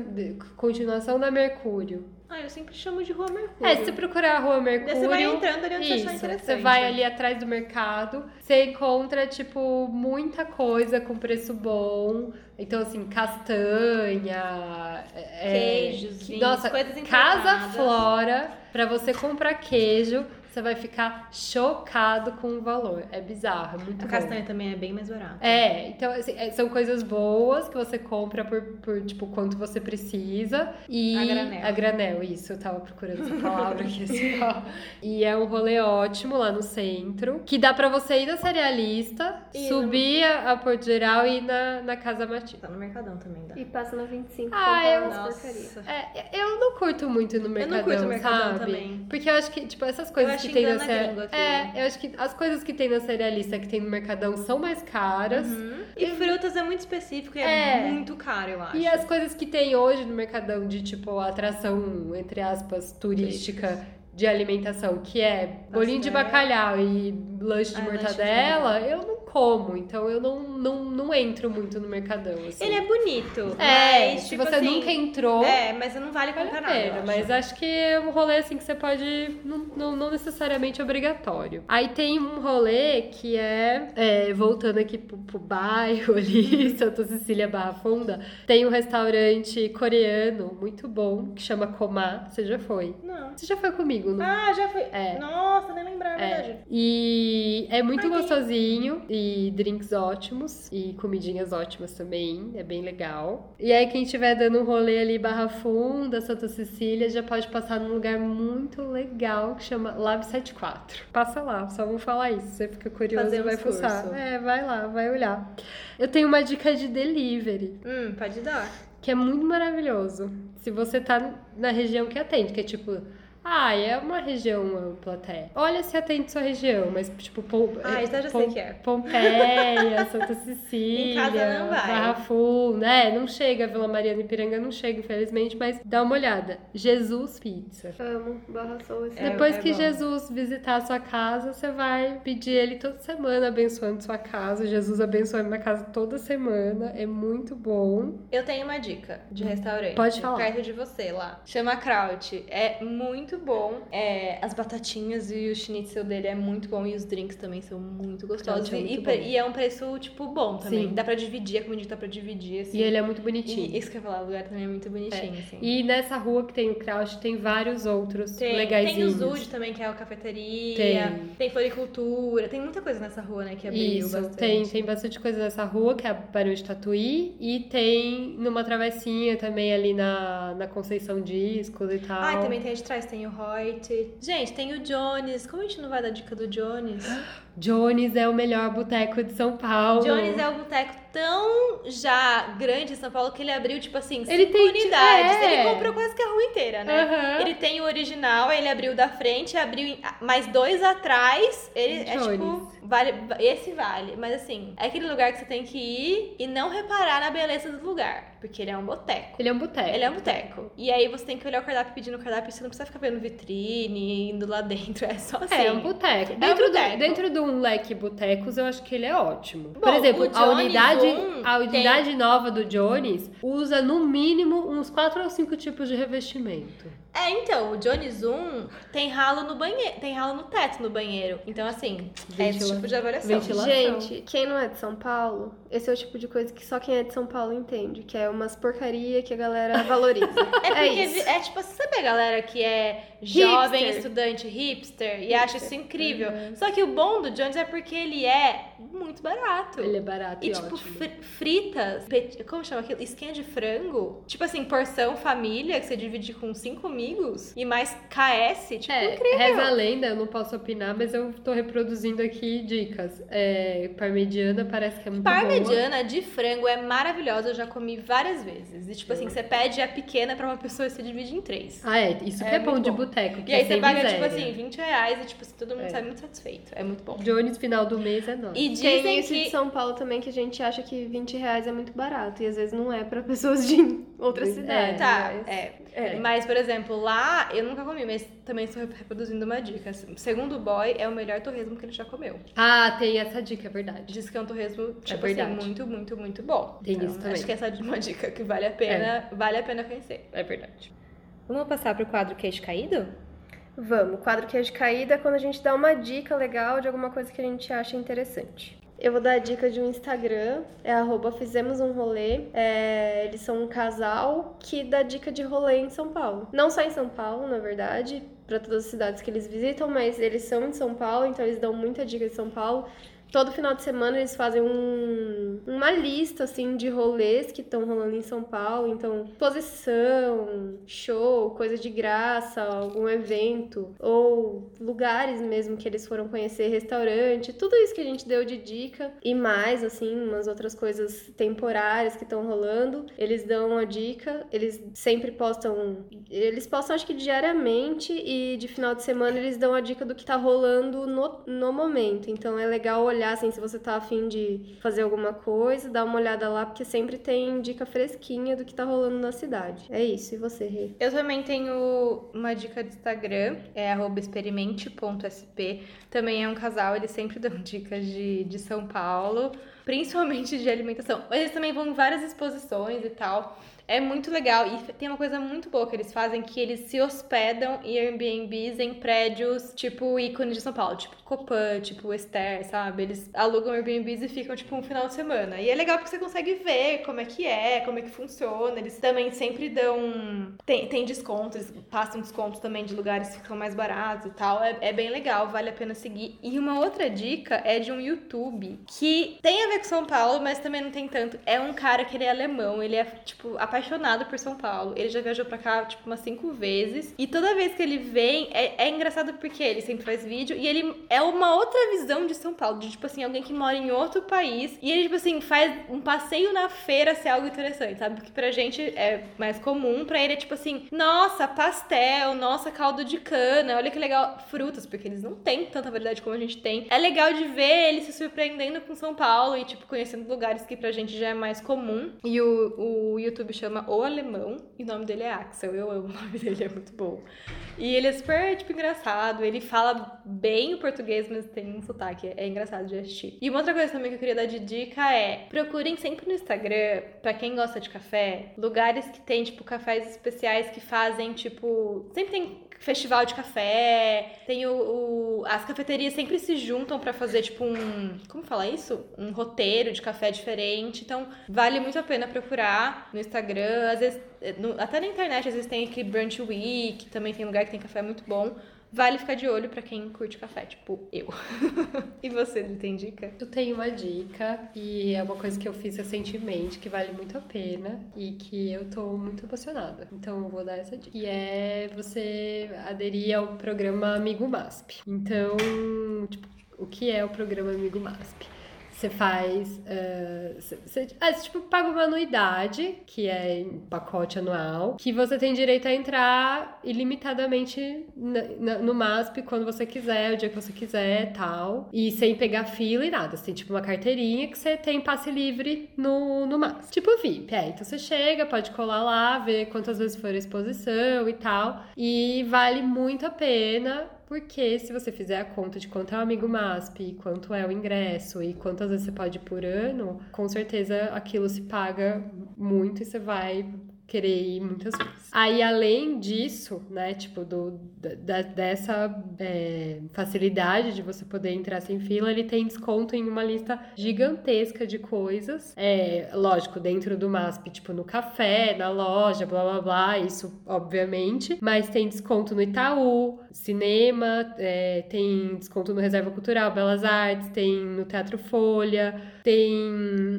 continuação da Mercúrio. Ah, eu sempre chamo de Rua Mercúrio. É, se você procurar a Rua Daí Mercúrio. você vai entrando ali onde você achar Isso, interessante. você vai ali atrás do mercado, você encontra, tipo, muita coisa com preço bom. Então, assim, castanha, é, Queijos, que- vinhos, nossa, coisas Casa importadas. Flora, pra você comprar queijo, você vai ficar chocado com o valor. É bizarro, é muito A bom. castanha também é bem mais barata. É, então assim, é, são coisas boas que você compra por, por, tipo, quanto você precisa. E A granel. A granel, isso, eu tava procurando essa palavra aqui. Assim, [laughs] ó. E é um rolê ótimo lá no centro, que dá pra você ir na cerealista, E subir a, a Porto Geral e ir na, na Casa Matilde. Tá no Mercadão também, dá. E passa na 25 Ah, eu- porcaria. É, eu não curto muito no Eu Mercadão, não curto o Mercadão sabe? também. Porque eu acho que, tipo, essas coisas que tem na aquilo. É, eu acho que as coisas que tem na cerealista que tem no Mercadão são mais caras. Uhum. E frutas é muito específico e é, É. muito caro, eu acho. E as coisas que tem hoje no Mercadão de, tipo, atração, entre aspas, turística de alimentação, que é bolinho de bacalhau e lanche de Ah, lanche de mortadela, eu não como. Então eu não, não, não entro muito no Mercadão, assim. Ele é bonito. É, mas, se tipo você assim, nunca entrou... É, mas não vale Vale comprar a nada. mas acho que é um rolê assim que você pode. Não, não, não necessariamente obrigatório. Aí tem um rolê que é, é, voltando aqui pro, pro bairro ali, [laughs] Santa Cecília Barra Funda, tem um restaurante coreano muito bom que chama Komá. Você já foi? Não. Você já foi comigo, não? Ah, já foi. É. Nossa, nem lembrava, é verdade. É. E é muito Ai, tem- gostosinho. E drinks ótimos. E comidinhas ótimas também. É bem legal. E aí, quem estiver dando um rolê ali, Barra Funda, Santa Cecília, já pode passar num lugar muito legal que chama Lab 74. Passa lá, só vou falar isso. Você fica curioso Fazer e vai uns fuçar. curso. É, vai lá, vai olhar. Eu tenho uma dica de delivery Hum, pode dar. que é muito maravilhoso. Se você tá na região que atende, que é tipo, ah, é uma região ampla até. Olha se atende sua região, mas tipo, Pom Ah, então já sei que é. Pompeia, [laughs] Santa Cecília, Em casa não vai. Barra Funda, é, não chega, Vila Mariana e Piranga não chega, infelizmente, mas dá uma olhada. Jesus Pizza. Amo, barra esse. É, Depois que bom. Jesus visitar a sua casa, você vai pedir ele toda semana abençoando sua casa. Jesus abençoa minha casa toda semana. É muito bom. Eu tenho uma dica de restaurante. Pode falar. Perto de você lá. Chama Kraut. É muito bom. É, as batatinhas e o schnitzel dele é muito bom. E os drinks também são muito gostosos. É e, muito bom. e é um preço, tipo, bom também. Sim. Dá pra dividir, a comida dá pra dividir, assim. E ele é muito bonitinho. E isso que eu ia falar, o lugar também é muito bonitinho, assim. E nessa rua que tem o Kraut, tem vários outros Tem, tem o. Zud também, que é a cafeteria. Tem. Tem floricultura. Tem muita coisa nessa rua, né, que abriu Isso, bastante. tem, tem bastante coisa nessa rua, que é a Barão de Tatuí, e tem numa travessinha também ali na, na Conceição Discos e tal. Ah, e também tem a de trás, tem o. Gente, tem o Jones. Como a gente não vai dar dica do Jones? [gasps] Jones é o melhor boteco de São Paulo. Jones é um boteco tão já grande em São Paulo que ele abriu, tipo assim, cinco Ele tem, unidades. é. Ele comprou quase que a rua inteira, né? Aham. Ele tem o original, ele abriu da frente, abriu mais dois atrás. Ele é Jones. tipo, vale, esse vale. Mas assim, é aquele lugar que você tem que ir e não reparar na beleza do lugar. Porque ele é um boteco. Ele é um boteco. Ele é um boteco. E aí você tem que olhar o cardápio pedindo o cardápio, você não precisa ficar vendo vitrine, indo lá dentro. [laughs] É só assim. É, é um boteco. É um Dentro, boteco. Do, dentro de um leque botecos, eu acho que ele é ótimo. Por Bom, exemplo, o a unidade, a unidade nova do Jones usa no mínimo uns 4 ou 5 tipos de revestimento. É, então, o Jones 1 tem ralo no banheiro, tem ralo no teto no banheiro. Então, assim, é esse Ventila- tipo de avaliação. ventilação. Gente, quem não é de São Paulo, esse é o tipo de coisa que só quem é de São Paulo entende, que é umas porcaria que a galera valoriza. É [laughs] É, porque isso. é tipo, você sabe a galera que é jovem, Hipster. estudante hipster e acha isso incrível. Só que o bom do Jones é porque ele é muito barato. Ele é barato e, E, tipo, ótimo. fri- fritas, como chama aquilo? Esquinha de frango. Tipo assim, porção família, que você divide com cinco amigos. E mais KS, tipo, É, incrível. reza a lenda, eu não posso opinar, mas eu tô reproduzindo aqui dicas. É, parmegiana parece que é muito boa. Parmegiana de frango é maravilhosa, eu já comi várias vezes. E tipo assim, você pede a pequena pra uma pessoa e você divide em três. Ah, é, isso que É é pão muito de bom. boteco. E aí é você paga, miséria. tipo assim, 20 reais e tipo assim, todo mundo É. sai muito satisfeito. É muito bom. Jones, final do mês é nóis. E Tem dizem isso de que. São Paulo também que a gente acha que 20 reais é muito barato. E às vezes não é pra pessoas de outras É, cidades. Tá, mas- é. É. Mas, por exemplo, lá eu nunca comi, mas também estou reproduzindo uma dica. Segundo o boy, é o melhor torresmo que ele já comeu. Ah, tem essa dica, é verdade. Diz que é um torresmo, tipo assim, verdade. muito, muito, muito bom. Tem Então, isso também. Acho que essa é uma dica que vale a pena, vale a pena conhecer. É verdade. Vamos passar pro quadro queixo caído? Vamos, o quadro queijo caída é quando a gente dá uma dica legal de alguma coisa que a gente acha interessante. Eu vou dar a dica de um Instagram, é arroba fizemos um rolê. É, eles são um casal que dá dica de rolê em São Paulo. Não só em São Paulo, na verdade, para todas as cidades que eles visitam, mas eles são de São Paulo, então eles dão muita dica de São Paulo. Todo final de semana eles fazem um, uma lista assim de rolês que estão rolando em São Paulo, então exposição, show, coisa de graça, algum evento ou lugares mesmo que eles foram conhecer, restaurante, tudo isso que a gente deu de dica e mais assim, umas outras coisas temporárias que estão rolando. Eles dão a dica, eles sempre postam, eles postam acho que diariamente e de final de semana eles dão a dica do que tá rolando no, no momento. Então é legal olhar assim se você tá afim de fazer alguma coisa, dar uma olhada lá, porque sempre tem dica fresquinha do que tá rolando na cidade. É isso, e você, Rê? Eu também tenho uma dica de Instagram, é experimente.sp. Também é um casal, eles sempre [laughs] dão dicas de, de São Paulo, principalmente de alimentação. Mas eles também vão em várias exposições e tal. É muito legal. E tem uma coisa muito boa que eles fazem, que eles se hospedam em Airbnbs em prédios, tipo, ícones de São Paulo. Tipo, Copan, tipo, Esther, sabe? Eles alugam Airbnbs e ficam, tipo, um final de semana. E é legal porque você consegue ver como é que é, como é que funciona. Eles também sempre dão... Tem, tem descontos, passam descontos também de lugares que ficam mais baratos e tal. É, é bem legal, vale a pena seguir. E uma outra dica é de um YouTube que tem a ver com São Paulo, mas também não tem tanto. É um cara que ele é alemão, ele é, tipo, apaixonado por São Paulo. Ele já viajou pra cá, tipo, umas cinco vezes. E toda vez que ele vem, é, é engraçado porque ele sempre faz vídeo e ele é uma outra visão de São Paulo. De, tipo assim, alguém que mora em outro país. E ele, tipo assim, faz um passeio na feira ser algo interessante, sabe? Porque pra gente é mais comum, pra ele é tipo assim, nossa, pastel, nossa, caldo de cana, olha que legal. Frutas, porque eles não têm tanta variedade como a gente tem. É legal de ver ele se surpreendendo com São Paulo e, tipo, conhecendo lugares que pra gente já é mais comum. E o, o YouTube chama O Alemão e o nome dele é Axel. Eu amo o nome [laughs] dele, é muito bom. E ele é super, tipo, engraçado. Ele fala bem o português, mas tem um sotaque. É engraçado de assistir. E uma outra coisa também que eu queria dar de dica é: procurem sempre no Instagram, pra quem gosta de café, lugares que tem, tipo, cafés especiais que fazem, tipo. Sempre tem festival de café, tem o, o- as cafeterias sempre se juntam pra fazer tipo um, como fala isso? Um roteiro de café diferente. Então, vale muito a pena procurar no Instagram, às vezes no- até na internet às vezes tem aquele brunch week, também tem lugar que tem café muito bom. Vale ficar de olho pra quem curte café, tipo eu. [laughs] e você, não tem dica? Eu tenho uma dica e é uma coisa que eu fiz recentemente que vale muito a pena e que eu tô muito emocionada. Então eu vou dar essa dica. E é você aderir ao programa Amigo MASP. Então, tipo, O que é o programa Amigo MASP? Você faz. Você, ah, tipo, paga uma anuidade, que é em pacote anual, que você tem direito a entrar ilimitadamente na, na, no MASP quando você quiser, o dia que você quiser tal. E sem pegar fila e nada. Você tem tipo uma carteirinha que você tem passe livre no, no MASP. Tipo VIP. É, então você chega, pode colar lá, ver quantas vezes for a exposição e tal. E vale muito a pena porque se você fizer a conta de quanto é o amigo MASP, quanto é o ingresso e quantas vezes você pode ir por ano, com certeza aquilo se paga muito e você vai querer ir muitas vezes. Aí, além disso, né, tipo, do, da, dessa é, facilidade de você poder entrar sem fila, ele tem desconto em uma lista gigantesca de coisas. É, lógico, dentro do MASP, tipo, no café, na loja, blá blá blá, isso, obviamente. Mas tem desconto no Itaú, cinema, é, tem desconto no Reserva Cultural, Belas Artes, tem no Teatro Folha, tem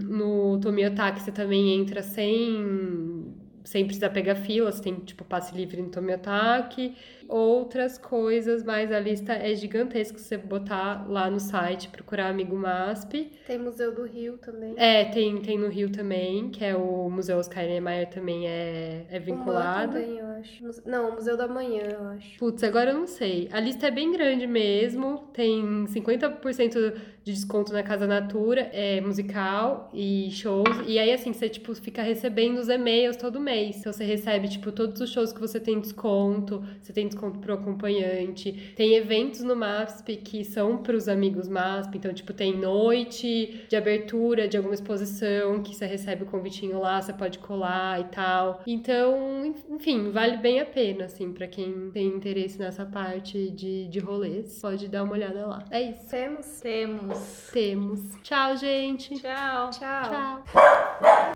no Tomiotaki, você também entra sem sem precisar pegar fila, você tem tipo passe livre no Tomiotaki outras coisas, mas a lista é gigantesca. Se você botar lá no site, procurar Amigo MASP. Tem Museu do Rio também. É, tem, tem no Rio também, que é o Museu Oscar Niemeyer também é, é vinculado. O também, eu acho. Não, o Museu da Manhã, eu acho. Putz, agora eu não sei. A lista é bem grande mesmo, tem 50% de desconto na Casa Natura, é musical e shows. E aí, assim, você, tipo, fica recebendo os e-mails todo mês. Então, você recebe, tipo, todos os shows que você tem desconto, você tem desconto desconto pro acompanhante. Tem eventos no MASP que são para os amigos MASP, então, tipo, tem noite de abertura de alguma exposição que você recebe o convitinho lá, você pode colar e tal. Então, enfim, vale bem a pena, assim, para quem tem interesse nessa parte de, de rolês. Pode dar uma olhada lá. É isso. Temos? Temos. Temos. Tchau, gente. Tchau. Tchau. Tchau.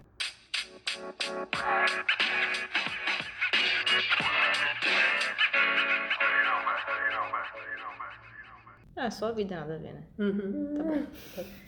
Ah, só a vida nada a ver, né? Uhum, tá bom.